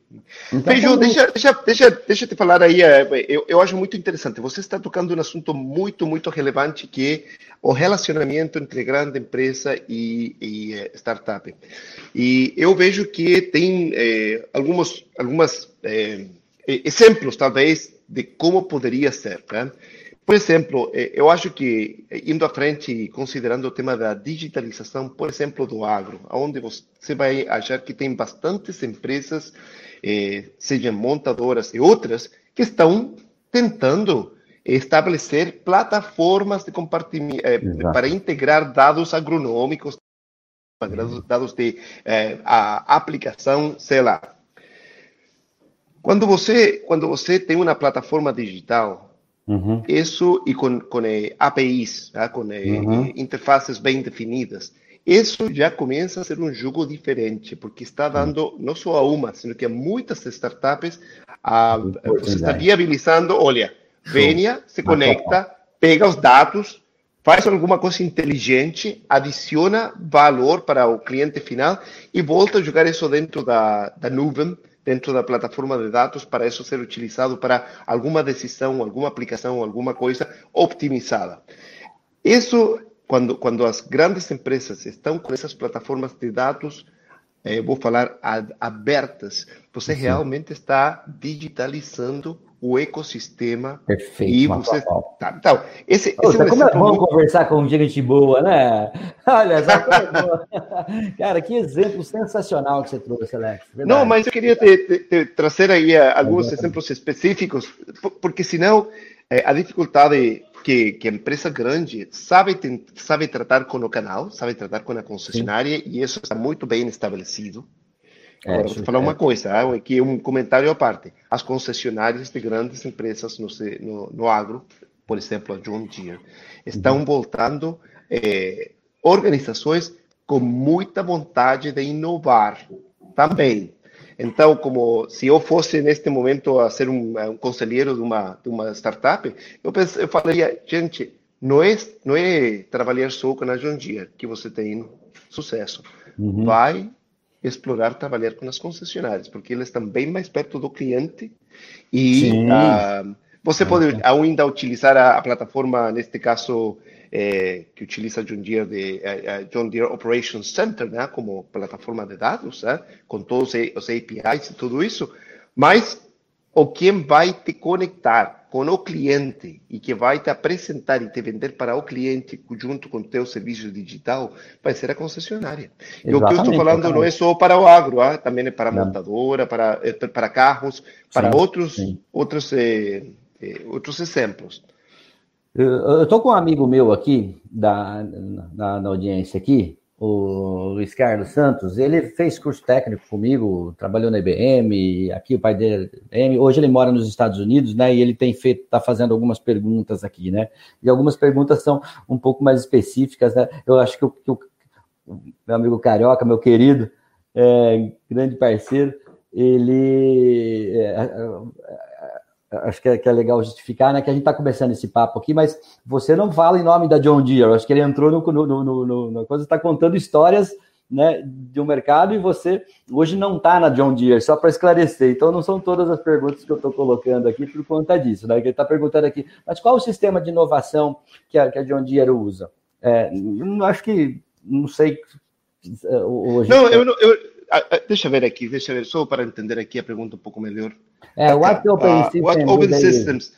Speaker 2: Beijo, deixa, deixa, deixa, deixa eu te falar aí, é, eu, eu acho muito interessante. Você está tocando um assunto muito, muito relevante que é o relacionamento entre grande empresa e, e eh, startup. E eu vejo que tem alguns algumas, é, exemplos, talvez, de como poderia ser. Né? Por exemplo, eh, eu acho que, eh, indo à frente, considerando o tema da digitalização, por exemplo, do agro, onde você vai achar que tem bastantes empresas, eh, sejam montadoras e outras, que estão tentando estabelecer plataformas de eh, para integrar dados agronômicos, dados de eh, a aplicação, sei lá. Quando você, quando você tem uma plataforma digital, Uhum. Isso e com, com eh, APIs, tá? com eh, uhum. interfaces bem definidas. Isso já começa a ser um jogo diferente, porque está dando não só a uma, sino que a muitas startups, a, você está viabilizando, olha, venha, se conecta, pega os dados, faz alguma coisa inteligente, adiciona valor para o cliente final e volta a jogar isso dentro da, da nuvem, dentro da plataforma de dados, para isso ser utilizado para alguma decisão, alguma aplicação, alguma coisa optimizada. Isso, quando, quando as grandes empresas estão com essas plataformas de dados, eh, vou falar abertas, você Sim. realmente está digitalizando o ecossistema.
Speaker 1: Perfeito.
Speaker 2: E você... Tá, então, esse,
Speaker 1: Ô, esse é como é bom muito... conversar com gente boa, né? [LAUGHS] Olha, [LAUGHS] cara, que exemplo sensacional que você trouxe, Alex.
Speaker 2: Verdade. Não, mas eu queria te, te, te trazer aí alguns exemplos específicos, porque senão é, a dificuldade que, que a empresa grande sabe, tem, sabe tratar com o canal, sabe tratar com a concessionária, Sim. e isso está muito bem estabelecido. É, Agora, vou falar uma coisa, ah, aqui um comentário à parte. As concessionárias de grandes empresas no, no, no agro, por exemplo, a John Deere, estão uhum. voltando é, organizações com muita vontade de inovar também. Então, como se eu fosse neste momento a ser um, um conselheiro de uma, de uma startup, eu, pense, eu falaria, gente, não é, não é trabalhar só com a John Deere que você tem sucesso. Uhum. Vai explorar trabalhar com as concessionárias, porque eles estão bem mais perto do cliente e uh, você pode ainda utilizar a, a plataforma, neste caso, é, que utiliza John Deere, de, a, John Deere Operations Center, né, como plataforma de dados, né, com todos os APIs e tudo isso, mas o quem vai te conectar com o cliente e que vai te apresentar e te vender para o cliente junto com o teu serviço digital vai ser a concessionária. Exatamente, e o que eu estou falando exatamente. não é só para o agro, ah, também é para não. montadora, para, eh, para carros, para sim, outros, sim. Outros, eh, eh, outros exemplos.
Speaker 1: Eu estou com um amigo meu aqui, da, na, na audiência aqui, o Luiz Carlos Santos, ele fez curso técnico comigo, trabalhou na IBM, aqui o pai dele é hoje ele mora nos Estados Unidos, né, e ele tem feito, está fazendo algumas perguntas aqui, né, e algumas perguntas são um pouco mais específicas, né, eu acho que o, que o meu amigo Carioca, meu querido, é, grande parceiro, ele é, acho que é, que é, legal justificar, né? Que a gente está começando esse papo aqui, mas você não fala em nome da John Deere. Acho que ele entrou no, no, no, no na coisa, está contando histórias né, de um mercado e você hoje não está na John Deere, só para esclarecer. Então, não são todas as perguntas que eu estou colocando aqui por conta disso, né? Que ele está perguntando aqui, mas qual o sistema de inovação que a, que a John Deere usa? É, acho que não sei
Speaker 2: hoje. Não, eu, eu, deixa eu ver aqui, deixa eu ver, só para entender aqui a pergunta um pouco melhor.
Speaker 1: É, What Open uh, Systems? What Open Systems?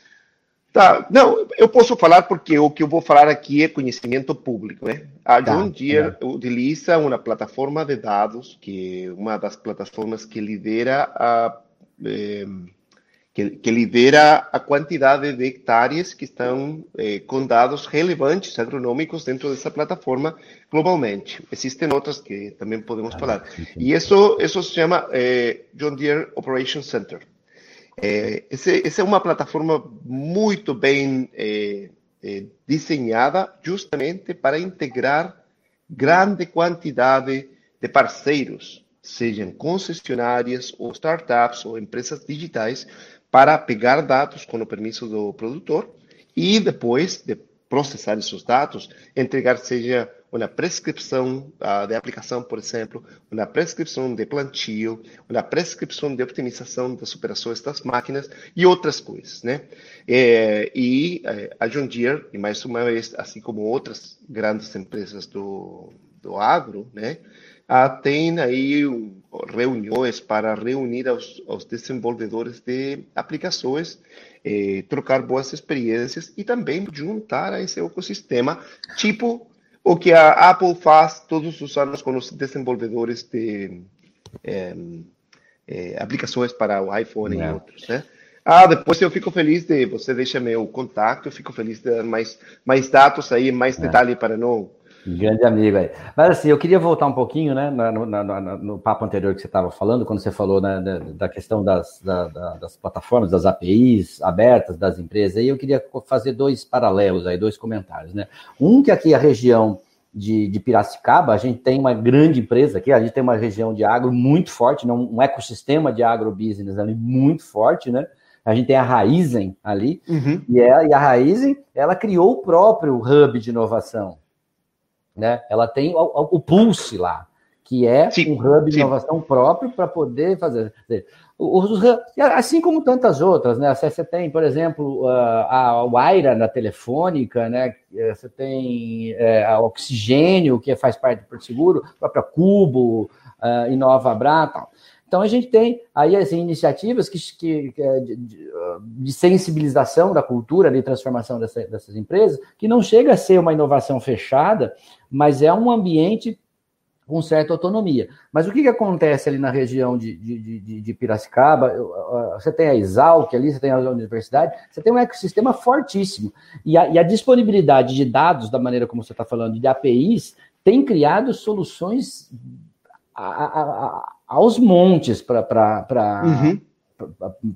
Speaker 2: Tá, não, eu posso falar porque o que eu vou falar aqui é conhecimento público, né? A tá, John Deere utiliza uma plataforma de dados, que é uma das plataformas que lidera a... Eh, que, que, lidera a quantidade de hectares que estão eh, com dados relevantes agronômicos dentro dessa plataforma globalmente. Existem outras que também podemos ah, falar. E isso, isso se chama eh, John Deere Operation Center. É, essa é uma plataforma muito bem é, é, desenhada justamente para integrar grande quantidade de parceiros, sejam concessionárias ou startups ou empresas digitais, para pegar dados com o permisso do produtor e depois de processar esses dados, entregar seja uma prescrição uh, de aplicação, por exemplo, uma prescrição de plantio, uma prescrição de optimização das operações das máquinas e outras coisas, né? E é, a John Deere, e mais uma vez, assim como outras grandes empresas do, do agro, né? Ah, tem aí reuniões para reunir os, os desenvolvedores de aplicações, eh, trocar boas experiências e também juntar a esse ecossistema, tipo o que a Apple faz todos os anos com os desenvolvedores de é, é, aplicações para o iPhone e outros, né? Ah, depois eu fico feliz de você deixa meu contato, eu fico feliz de dar mais, mais dados aí, mais é. detalhe para não
Speaker 1: Grande amigo aí. Mas assim, eu queria voltar um pouquinho, né, no, no, no, no papo anterior que você estava falando, quando você falou né, da, da questão das, da, das plataformas, das APIs abertas das empresas, aí eu queria fazer dois paralelos aí, dois comentários, né? Um que aqui a região de, de Piracicaba, a gente tem uma grande empresa aqui, a gente tem uma região de agro muito forte, né, um ecossistema de agrobusiness ali muito forte, né? A gente tem a Raizen ali, uhum. e, é, e a Raizen, ela criou o próprio hub de inovação. Né? Ela tem o, o Pulse lá, que é sim, um hub de sim. inovação próprio para poder fazer. Os, assim como tantas outras, né? Você tem, por exemplo, a Waira na telefônica, né? Você tem é, a Oxigênio, que faz parte do Porto Seguro, a própria Cubo, a Inova Bra, tal. Então a gente tem aí as iniciativas que, que, é de, de, de, sensibilização da cultura, de transformação dessa, dessas empresas, que não chega a ser uma inovação fechada, mas é um ambiente com certa autonomia. Mas o que, que acontece ali na região de, de, de, de Piracicaba? Você tem a Exalc ali, você tem a universidade, você tem um ecossistema fortíssimo. E a, e a disponibilidade de dados, da maneira como você está falando, de APIs, tem criado soluções a, a, aos montes para. Uhum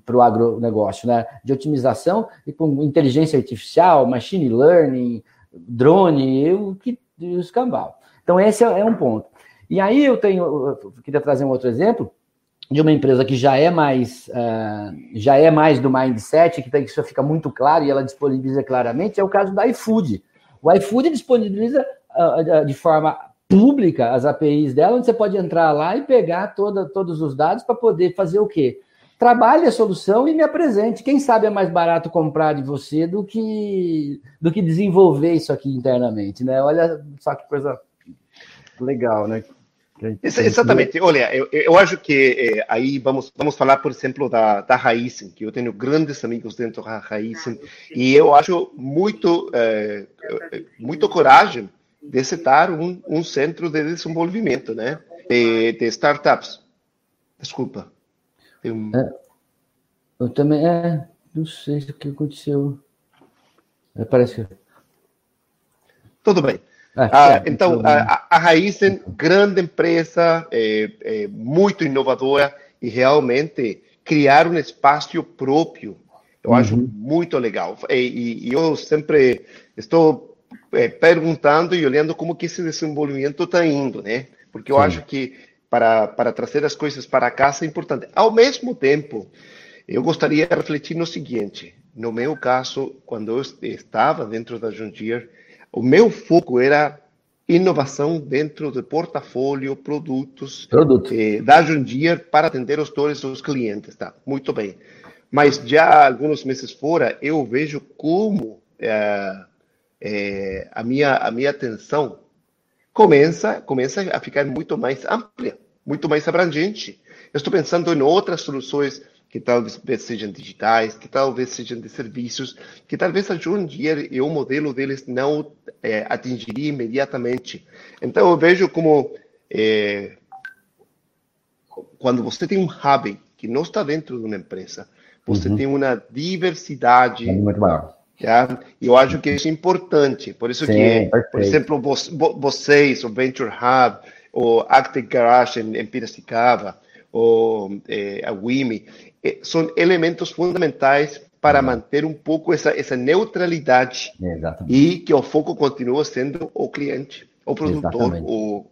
Speaker 1: o agronegócio, né? De otimização e com inteligência artificial, machine learning, drone, o que o escambau. Então, esse é, é um ponto. E aí eu tenho, eu queria trazer um outro exemplo de uma empresa que já é mais uh, já é mais do mindset, que isso fica muito claro e ela disponibiliza claramente, é o caso da iFood. O iFood disponibiliza uh, de forma pública as APIs dela, onde você pode entrar lá e pegar toda, todos os dados para poder fazer o quê? Trabalhe a solução e me apresente. Quem sabe é mais barato comprar de você do que do que desenvolver isso aqui internamente, né? Olha só que coisa legal, né?
Speaker 2: Exatamente. Olha, eu, eu acho que é, aí vamos, vamos falar, por exemplo, da, da Raizen, que eu tenho grandes amigos dentro da Raizen, e eu acho muito, é, muito coragem de citar um, um centro de desenvolvimento, né? De, de startups. Desculpa.
Speaker 1: Um... É, eu também, é, não sei o que aconteceu. É, parece que...
Speaker 2: Tudo bem. Ah, ah, então, a, a Raizen, grande empresa, é, é, muito inovadora e realmente criar um espaço próprio, eu uhum. acho muito legal. E, e, eu sempre estou é, perguntando e olhando como que esse desenvolvimento está indo, né? Porque eu Sim. acho que para, para trazer as coisas para casa é importante. Ao mesmo tempo, eu gostaria de refletir no seguinte: no meu caso, quando eu estava dentro da John Deere, o meu foco era inovação dentro do portfólio, produtos Produto. eh, da Jundier para atender os dores dos clientes. Tá, muito bem. Mas já alguns meses fora, eu vejo como eh, eh, a, minha, a minha atenção começa, começa a ficar muito mais ampla, muito mais abrangente. Eu estou pensando em outras soluções que talvez sejam digitais, que talvez sejam de serviços, que talvez a John Deere e o modelo deles não é, atingiria imediatamente. Então, eu vejo como é, quando você tem um hub que não está dentro de uma empresa, você uhum. tem uma diversidade é muito maior. E eu acho que isso é importante. Por isso Sim, que, perfeito. por exemplo, vocês, o Venture Hub, o Active Garage em, em Piracicaba, ou é, a WIMI, é, são elementos fundamentais para uhum. manter um pouco essa, essa neutralidade Exatamente. e que o foco continua sendo o cliente, o produtor, o...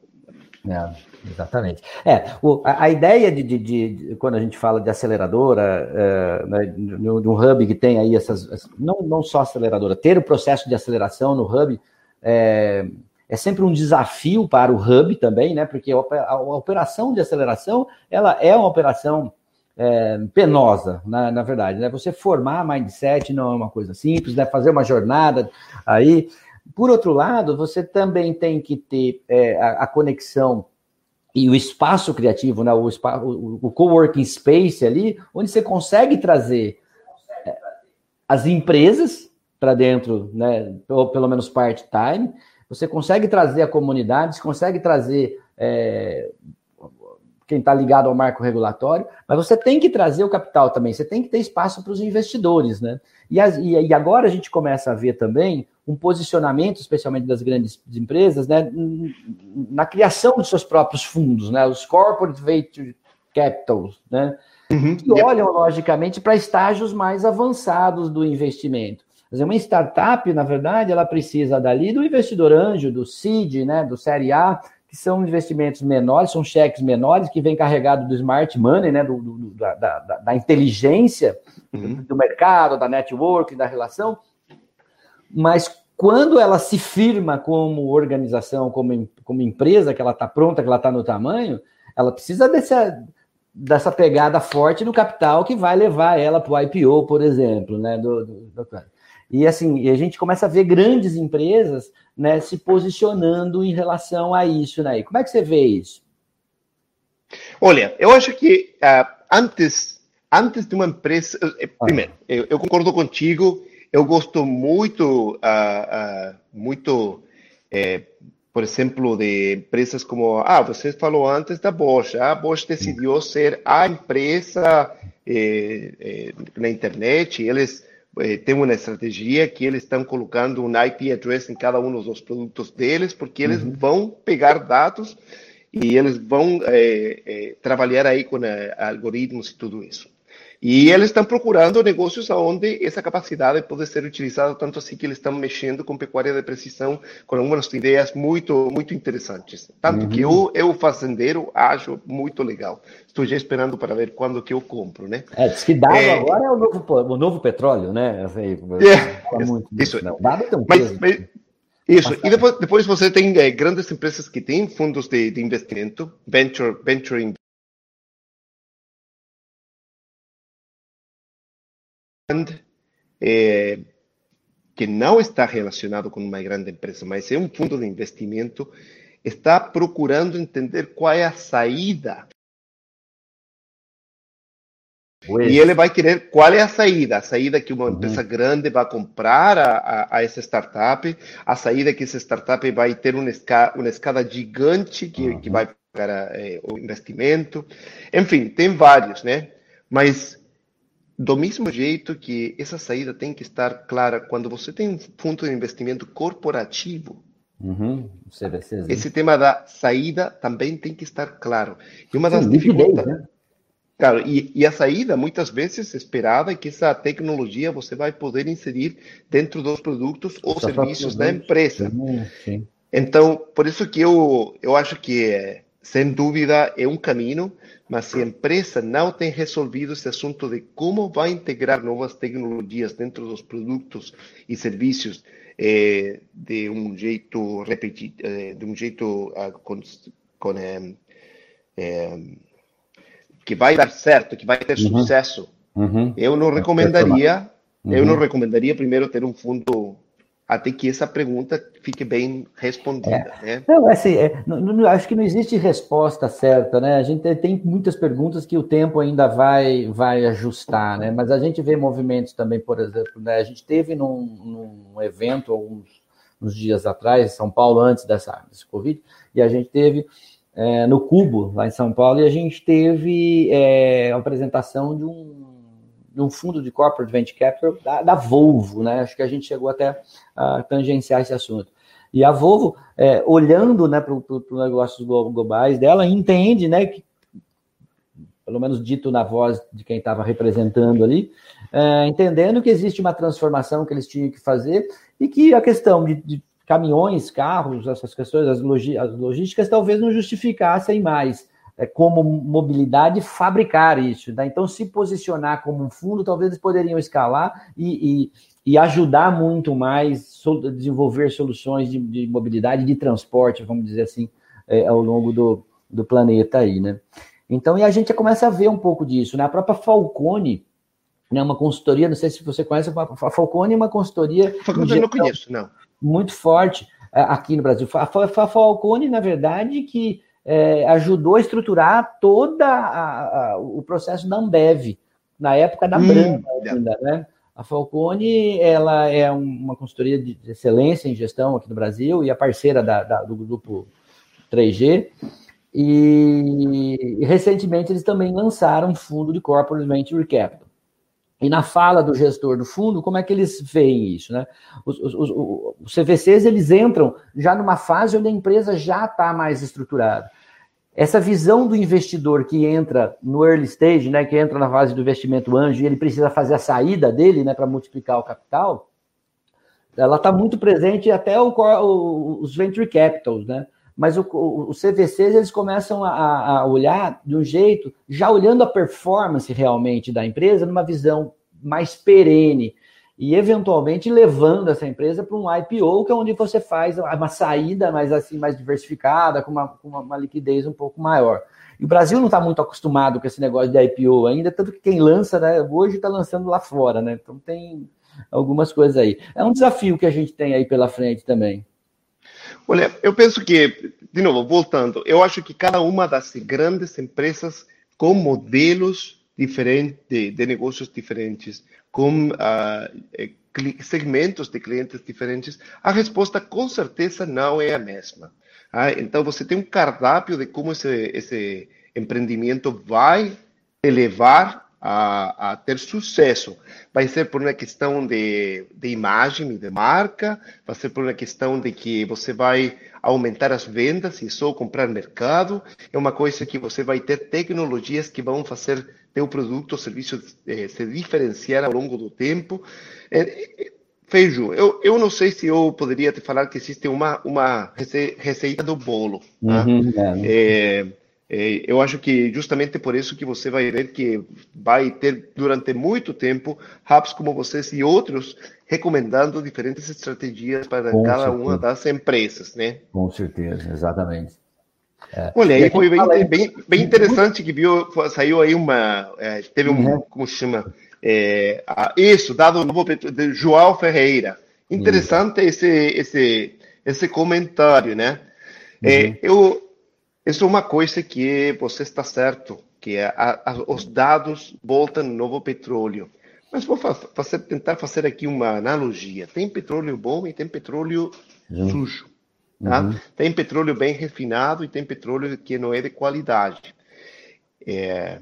Speaker 1: É, exatamente. É, o, a, a, ideia de, de, de, quando a gente fala de aceleradora, é, né, no, no, hub que tem aí essas, não, não só aceleradora, ter o processo de aceleração no hub é, é sempre um desafio para o hub também, né? Porque a, a, a operação de aceleração ela é uma operação é, penosa, na, na, verdade. Né? Você formar mindset não é uma coisa simples, né? fazer uma jornada aí. Por outro lado, você também tem que ter é, a, a, conexão e o espaço criativo, né? o, o, o coworking space ali, onde você consegue trazer é, as empresas para dentro, né? Pelo, pelo menos part-time, você consegue trazer a comunidade, você consegue trazer é, quem está ligado ao marco regulatório, mas você tem que trazer o capital também, você tem que ter espaço para os investidores, né? E, as, e, e, agora a gente começa a ver também um posicionamento, especialmente das grandes empresas, né, na criação de seus próprios fundos, né? Os corporate venture capitals, né? Uhum, que olham, logicamente, para estágios mais avançados do investimento. Quer dizer, uma startup, na verdade, ela precisa dali do investidor anjo, do seed, né, do série A, que são investimentos menores, são cheques menores, que vêm carregados do smart money, né, do, do da, da, da, inteligência uhum. do mercado, da network, da relação, mas quando ela se firma como organização, como, como empresa, que ela está pronta, que ela está no tamanho, ela precisa desse, dessa pegada forte no capital que vai levar ela para o IPO, por exemplo, né? Do, do, do, e assim, a gente começa a ver grandes empresas né, se posicionando em relação a isso, né? E como é que você vê isso?
Speaker 2: Olha, eu acho que uh, antes, antes de uma empresa, ah. primeiro, eu, eu, concordo contigo. Eu gosto muito, uh, uh, muito eh, por exemplo, de empresas como, ah, você falou antes da Bosch, a Bosch decidiu ser a empresa eh, eh, na internet, eles eh, têm uma estratégia que eles estão colocando um IP address em cada um dos produtos deles, porque eles uhum. vão pegar dados e eles vão eh, eh, trabalhar aí com eh, algoritmos e tudo isso. E eles estão procurando negócios onde essa capacidade pode ser utilizada, tanto assim que eles estão mexendo com pecuária de precisão, com algumas ideias muito, muito interessantes. Tanto uhum. que eu, eu, fazendeiro, acho muito legal. Estou já esperando para ver quando que eu compro, né?
Speaker 1: É, diz que dado é... agora é o novo, o novo petróleo, né? Assim, [LAUGHS]
Speaker 2: é, muito isso. Não, dado tem um mas, mas, isso, e depois, depois você tem é, grandes empresas que têm fundos de, de investimento, venture, venture é, que não está relacionado com uma grande empresa, mas é um fundo de investimento, está procurando entender qual é a saída. Pois. E ele vai querer qual é a saída, a saída que uma uhum. empresa grande vai comprar a, a, a, essa startup, a saída que essa startup vai ter uma escada, uma escada gigante que, uhum. que vai para é, o investimento. Enfim, tem vários, né? Mas do mesmo jeito que essa saída tem que estar clara quando você tem um fundo de investimento corporativo,
Speaker 1: uhum,
Speaker 2: esse tema da saída também tem que estar claro. E uma das Sim, dificuldades. Né? Claro, e, e, a saída, muitas vezes, esperada é que essa tecnologia você vai poder inserir dentro dos produtos ou Só serviços da empresa. Sim. Então, por isso que eu, eu acho que, sem dúvida, é um caminho mas se a empresa não tem resolvido esse assunto de como vai integrar novas tecnologias dentro dos produtos e serviços eh, de um jeito repetido, eh, de um jeito ah, com, com eh, que vai dar certo, que vai ter uhum. sucesso, uhum. eu não recomendaria, uhum. eu não uhum. recomendaria primeiro ter um fundo até que essa pergunta fique bem respondida. É. Né?
Speaker 1: Não, assim, é, não, não, acho que não existe resposta certa, né? A gente tem muitas perguntas que o tempo ainda vai, vai ajustar, né? Mas a gente vê movimentos também, por exemplo, né? A gente teve num, num evento alguns uns dias atrás, em São Paulo, antes dessa, desse Covid, e a gente teve é, no Cubo, lá em São Paulo, e a gente teve é, a apresentação de um de um fundo de corporate venture capital da, da, Volvo, né? Acho que a gente chegou até a tangenciar esse assunto. E a Volvo, é, olhando né, para os negócios globais dela, entende, né, que, pelo menos dito na voz de quem estava representando ali, é, entendendo que existe uma transformação que eles tinham que fazer e que a questão de, de caminhões, carros, essas questões, as, logi as logísticas, talvez não justificassem mais como mobilidade fabricar isso. Tá? Então, se posicionar como um fundo, talvez eles poderiam escalar e, e, e ajudar muito mais so, desenvolver soluções de, de, mobilidade, de transporte, vamos dizer assim, é, ao longo do, do planeta aí, né? Então, e a gente começa a ver um pouco disso, né? A própria Falcone, né, uma consultoria, não sei se você conhece, a Falcone é uma consultoria...
Speaker 2: Falcone eu não conheço, não.
Speaker 1: Muito forte é, aqui no Brasil. A, a Falcone, na verdade, que é, ajudou a estruturar todo o processo da Ambev, na época da hum, Branda ainda, né? A Falcone, ela é uma consultoria de excelência em gestão aqui no Brasil e a parceira da, da, do grupo 3G. E, e, recentemente eles também lançaram um fundo de corporate venture capital. E na fala do gestor do fundo, como é que eles veem isso? Né? Os, os, os, os CVCs eles entram já numa fase onde a empresa já está mais estruturada. Essa visão do investidor que entra no early stage, né, que entra na fase do investimento anjo e ele precisa fazer a saída dele né, para multiplicar o capital, ela está muito presente até o, os venture capitals, né? Mas os CVCs eles começam a, a, olhar de um jeito, já olhando a performance realmente da empresa, numa visão mais perene e eventualmente levando essa empresa para um IPO, que é onde você faz uma saída mais assim mais diversificada, com uma, com uma liquidez um pouco maior. E o Brasil não está muito acostumado com esse negócio de IPO ainda, tanto que quem lança, né, hoje está lançando lá fora, né? Então tem algumas coisas aí. É um desafio que a gente tem aí pela frente também.
Speaker 2: Olha, eu penso que, de novo, voltando, eu acho que cada uma das grandes empresas com modelos diferentes, de, de negócios diferentes, com uh, segmentos de clientes diferentes, a resposta com certeza não é a mesma. Ah, então, você tem um cardápio de como esse, esse empreendimento vai elevar a, a, ter sucesso. Vai ser por uma questão de, de imagem e de marca, vai ser por uma questão de que você vai aumentar as vendas e só comprar mercado. É uma coisa que você vai ter tecnologias que vão fazer teu produto ou serviço eh, se diferenciar ao longo do tempo. É, Feijo, eu, eu não sei se eu poderia te falar que existe uma, uma receita do bolo. Tá? Uhum, é. É, é, eu acho que justamente por isso que você vai ver que vai ter durante muito tempo hubs como vocês e outros recomendando diferentes estratégias para Com cada certeza. uma das empresas, né?
Speaker 1: Com certeza, exatamente.
Speaker 2: É. Olha, aí foi bem, bem, bem, interessante que viu, saiu aí uma, é, teve um, uhum. como chama, é, isso, dado novo de João Ferreira. Interessante esse, esse, esse comentário, né? É, uhum. eu, isso é uma coisa que você está certo, que é a, a, os dados voltam no novo petróleo. Mas vou fazer, tentar fazer aqui uma analogia. Tem petróleo bom e tem petróleo uhum. sujo. Tá? Uhum. Tem petróleo bem refinado e tem petróleo que não é de qualidade. É,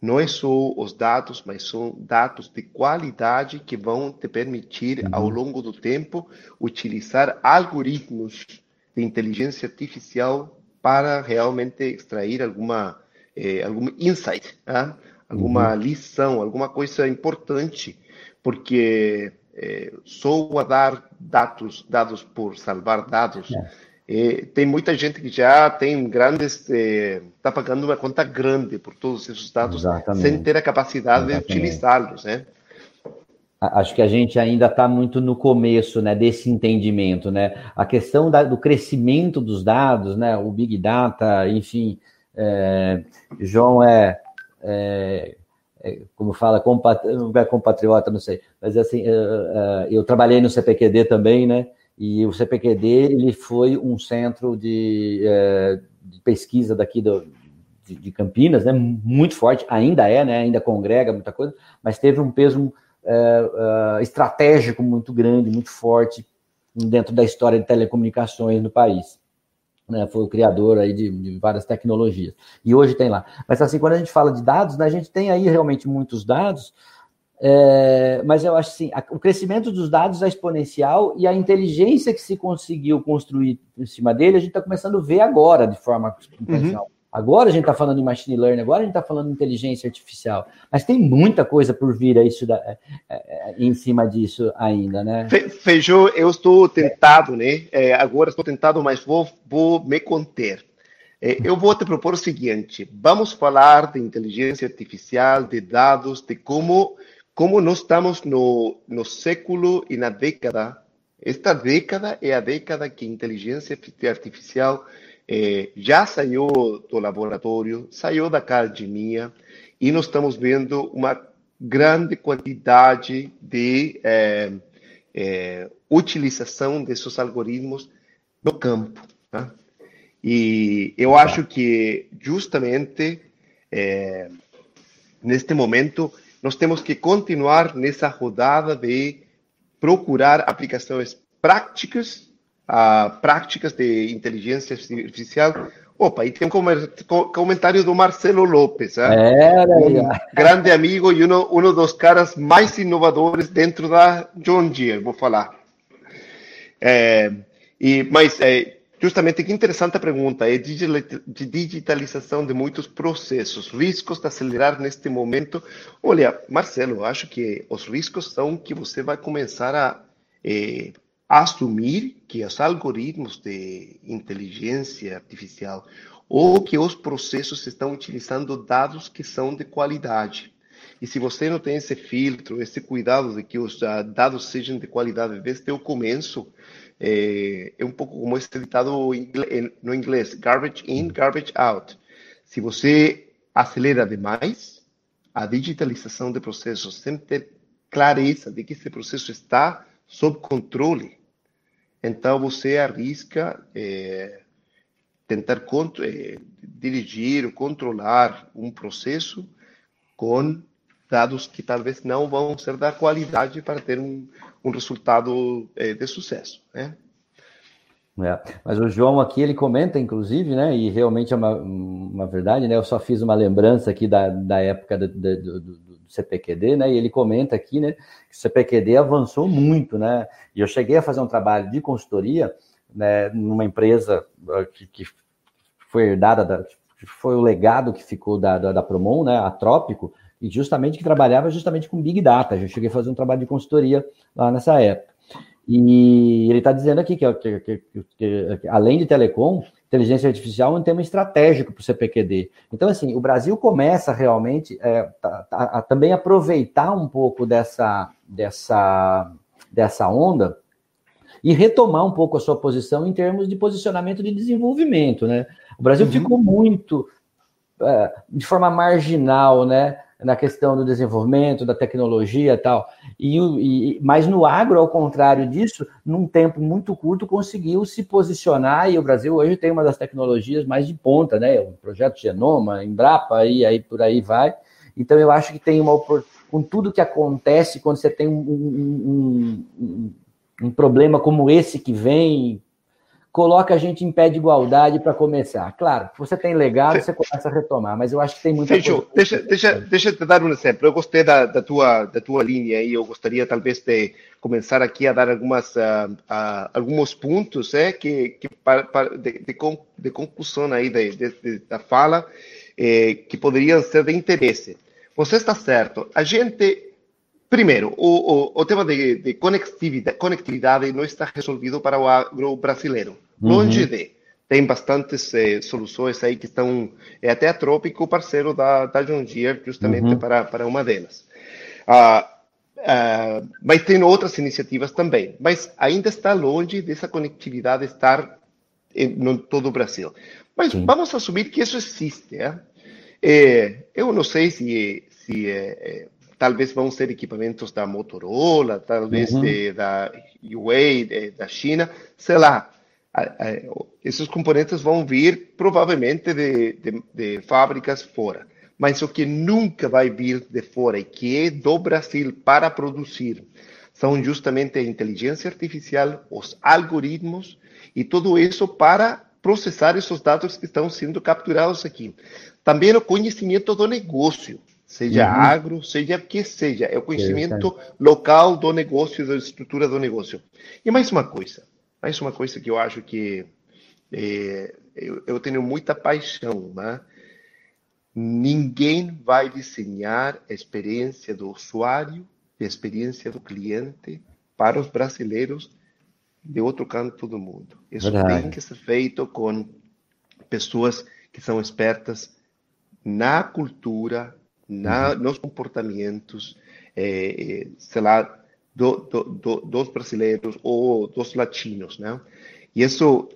Speaker 2: não é só os dados, mas são dados de qualidade que vão te permitir, uhum. ao longo do tempo, utilizar algoritmos de inteligência artificial para realmente extrair alguma, eh, algum insight, né? alguma uhum. lição, alguma coisa importante, porque eh, só guardar dados, dados por salvar dados, é. eh, tem muita gente que já tem grandes, está pagando uma conta grande por todos esses dados, Exatamente. sem ter a capacidade Exatamente. de utilizá-los, né?
Speaker 1: Acho que a gente ainda está muito no começo né, desse entendimento, né? A questão da, do crescimento dos dados, né? O Big Data, enfim, é, João é, é, é, como fala, compat, é compatriota, não sei, mas assim, é, é, eu trabalhei no CPQD também, né? E o CPQD ele foi um centro de, de pesquisa daqui do, de, de Campinas, né? Muito forte, ainda é, né? Ainda congrega muita coisa, mas teve um peso é, é, estratégico muito grande, muito forte dentro da história de telecomunicações no país. Né, foi o criador aí de, de, várias tecnologias. E hoje tem lá. Mas assim, quando a gente fala de dados, né, a gente tem aí realmente muitos dados, é, mas eu acho assim, a, o crescimento dos dados é exponencial e a inteligência que se conseguiu construir em cima dele, a gente está começando a ver agora de forma intencional. Uhum. Agora a gente está falando de machine learning, agora a gente está falando de inteligência artificial, mas tem muita coisa por vir aí isso da, é, é, em cima disso ainda, né?
Speaker 2: Feijô, eu estou tentado, né? É, agora estou tentado, mas vou, vou me conter. É, eu vou te propor o seguinte: vamos falar de inteligência artificial, de dados, de como, como nós estamos no, no século e na década. Esta década é a década que a inteligência artificial é, já saiu do laboratório, saiu da academia e nós estamos vendo uma grande quantidade de é, é, utilização desses algoritmos no campo. Tá? E eu acho que justamente neste momento nós temos que continuar nessa rodada de procurar aplicações práticas a práticas de inteligência artificial. Opa, e tem um comentário do Marcelo Lopes, é, um grande amigo e um, um dos caras mais inovadores dentro da John Deere, vou falar. É, e, mas, é, justamente, que interessante a pergunta, é de digitalização de muitos processos, riscos de acelerar neste momento. Olha, Marcelo, acho que os riscos são que você vai começar a é, assumir que os algoritmos de inteligência artificial ou que os processos estão utilizando dados que são de qualidade. E se você não tem esse filtro, esse cuidado de que os uh, dados sejam de qualidade desde o começo, é, é um pouco como esse ditado no inglês, garbage in, garbage out. Se você acelera demais a digitalização de processos sem ter clareza de que esse processo está sob controle, então você arrisca é, tentar é, dirigir ou controlar um processo com dados que talvez não vão ser da qualidade para ter um, um resultado é, de sucesso, né?
Speaker 1: É, mas o João aqui ele comenta, inclusive, né? E realmente é uma, uma verdade, né? Eu só fiz uma lembrança aqui da, da época do, do, do, CPQD, né? E ele comenta aqui, né? Que o CPQD avançou muito, né? E eu cheguei a fazer um trabalho de consultoria, né? Numa empresa ah, que, que foi herdada, da, foi o legado que ficou da, da, da Promon, né? A Trópico, e justamente que trabalhava justamente com Big Data. Eu cheguei a fazer um trabalho de consultoria lá nessa época. E ele está dizendo aqui que, que, que, que, além de telecom, inteligência artificial é um tema estratégico para o CPQD. Então, assim, o Brasil começa realmente é, tá, tá, a também aproveitar um pouco dessa, dessa, dessa onda e retomar um pouco a sua posição em termos de posicionamento de desenvolvimento, né? O Brasil uhum. ficou muito é, de forma marginal, né? Na questão do desenvolvimento, da tecnologia e tal. E, e, mas no agro, ao contrário disso, num tempo muito curto, conseguiu se posicionar, e o Brasil hoje tem uma das tecnologias mais de ponta, né? O projeto Genoma, Embrapa, e aí por aí vai. Então eu acho que tem uma com tudo que acontece quando você tem um, um, um, um problema como esse que vem coloca a gente em pé de igualdade para começar. Claro, você tem legado, você começa a retomar, mas eu acho que tem muita
Speaker 2: coisa. Deixa, deixa, deixa eu te dar um exemplo. Eu gostei da, da, tua, da tua linha e eu gostaria talvez de começar aqui a dar algumas, uh, uh, alguns pontos é, que, que para, para, de, de, de, conclusão aí de, de, da fala eh, que poderiam ser de interesse. Você está certo. A gente Primeiro, o, o, o tema de, de, conectividade, conectividade não está resolvido para o agro brasileiro. Longe uhum. de. Tem bastantes eh, soluções aí que estão. É até a Trópico, parceiro da, da John Deere, justamente uhum. para, para uma delas. Ah, ah, mas tem outras iniciativas também. Mas ainda está longe dessa conectividade estar em, todo o Brasil. Mas Sim. vamos assumir que isso existe. É? É, eu não sei se, se é, talvez vão ser equipamentos da Motorola, talvez uhum. de, da Huawei, de, da China, sei lá. Esses componentes vão vir provavelmente de, de, de, fábricas fora. Mas o que nunca vai vir de fora e que é do Brasil para produzir são justamente a inteligência artificial, os algoritmos e tudo isso para processar esses dados que estão sendo capturados aqui. Também o conhecimento do negócio seja uhum. agro, seja o que seja, é o conhecimento local do negócio, da estrutura do negócio. E mais uma coisa, mais uma coisa que eu acho que é, eu, eu, tenho muita paixão, né? Ninguém vai desenhar a experiência do usuário, a experiência do cliente para os brasileiros de outro canto do mundo. Isso Verdade. tem que ser feito com pessoas que são expertas na cultura, na, nos comportamentos, é, sei lá, do, do, do, dos brasileiros ou dos latinos, né? E isso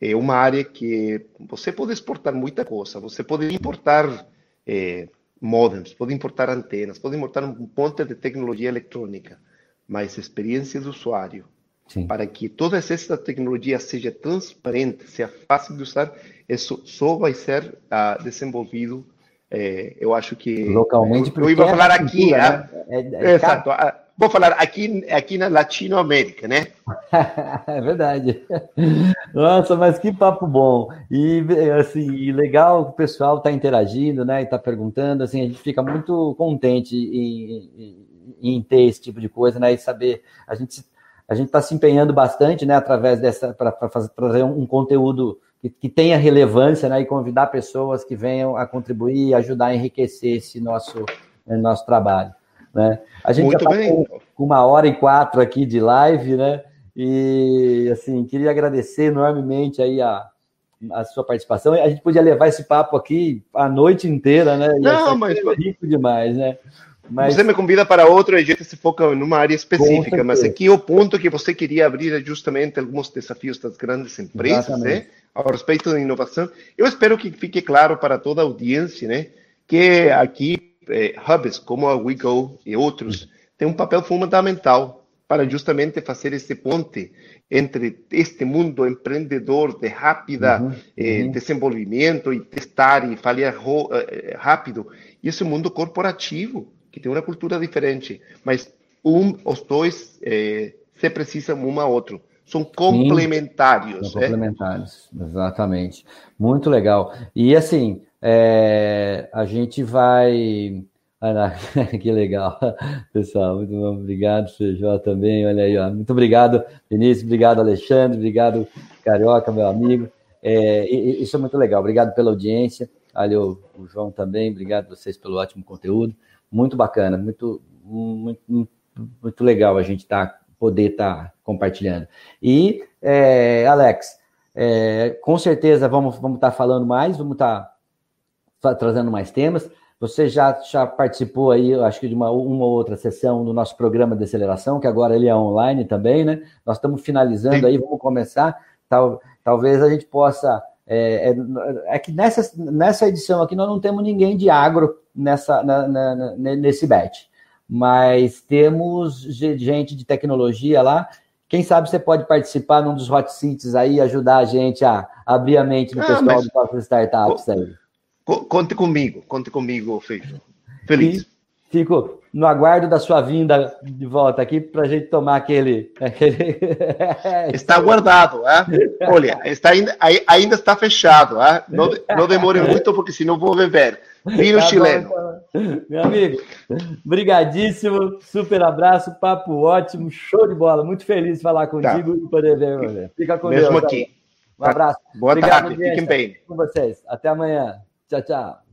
Speaker 2: é uma área que você pode exportar muita coisa. Você pode importar é, modems, pode importar antenas, pode importar um monte de tecnologia eletrônica, mas experiência do usuário, Sim. para que toda essa tecnologia seja transparente, seja fácil de usar, isso só vai ser uh, desenvolvido é, eu acho que.
Speaker 1: Localmente,
Speaker 2: eu, eu ia falar é aqui. Cultura, né? é, é, exato. Ah, vou falar aqui, aqui na Latinoamérica, né? [LAUGHS]
Speaker 1: é verdade. Nossa, mas que papo bom. E assim, legal o pessoal está interagindo, né? E está perguntando. Assim, a gente fica muito contente em, em, em, ter esse tipo de coisa, né? E saber. A gente a gente está se empenhando bastante, né? Através dessa para fazer um, um conteúdo que, que tenha relevância, né? E convidar pessoas que venham a contribuir e ajudar a enriquecer esse nosso, eh, nosso trabalho. Né? A gente Muito já tá bem. Com, uma hora e quatro aqui de live, né? E assim, queria agradecer enormemente aí a, a sua participação. A gente podia levar esse papo aqui a noite inteira, né?
Speaker 2: Não, mas
Speaker 1: rico demais, né?
Speaker 2: Mas... Você me convida para outro e a gente se foca numa área específica, mas aqui o ponto que você queria abrir é justamente alguns desafios das grandes empresas, né? A respeito da inovação. Eu espero que fique claro para toda a audiência, né? Que aqui eh, hubs como a WeGo e outros têm um papel fundamental para justamente fazer esse ponte entre este mundo empreendedor de rápida uhum, eh, uhum. desenvolvimento e testar e falhar eh, rápido e esse mundo corporativo que tem uma cultura diferente, mas um, os dois eh, se precisam um ao outro. São complementares.
Speaker 1: Sim, são complementares, exatamente. Muito legal. E assim, é, a gente vai. [LAUGHS] Que legal, pessoal. Muito bom. Obrigado, CJ também. Olha aí, ó. Muito obrigado, Vinícius. Obrigado, Alexandre. Obrigado, Carioca, meu amigo. É, isso é muito legal. Obrigado pela audiência. Olha, o, João também. Obrigado vocês pelo ótimo conteúdo muito bacana, muito, muito, muito legal a gente tá, poder estar tá compartilhando. E, é, Alex, é, com certeza vamos estar vamos tá falando mais, vamos estar tá trazendo mais temas. Você já, já participou aí, acho que de uma, uma ou outra sessão do nosso programa de aceleração, que agora ele é online também, né? Nós estamos finalizando Sim. aí, vamos começar. Tal, talvez a gente possa. É, é, é, que nessa, nessa edição aqui nós não temos ninguém de agro nessa, na, na, nesse bet. Mas temos gente de tecnologia lá. Quem sabe você pode participar num dos hot seats aí, ajudar a gente a abrir a mente do ah, pessoal mas... nossas startups aí.
Speaker 2: Conte comigo, conte comigo, Feijão. Feliz.
Speaker 1: E fico no aguardo da sua vinda de volta aqui para a gente tomar aquele. aquele... [LAUGHS]
Speaker 2: está guardado, é? olha, está ainda, ainda está fechado, é? não, não demore [LAUGHS] muito, porque senão vou beber. Vinho tá chileno. Bom,
Speaker 1: então. Meu amigo, brigadíssimo, super abraço, papo ótimo, show de bola. Muito feliz de falar tá. contigo tá. e poder ver. Fica com
Speaker 2: Mesmo
Speaker 1: Deus.
Speaker 2: aqui.
Speaker 1: Um abraço.
Speaker 2: Boa Obrigado, tarde, fiquem bem.
Speaker 1: Com vocês. Até amanhã. Tchau, tchau.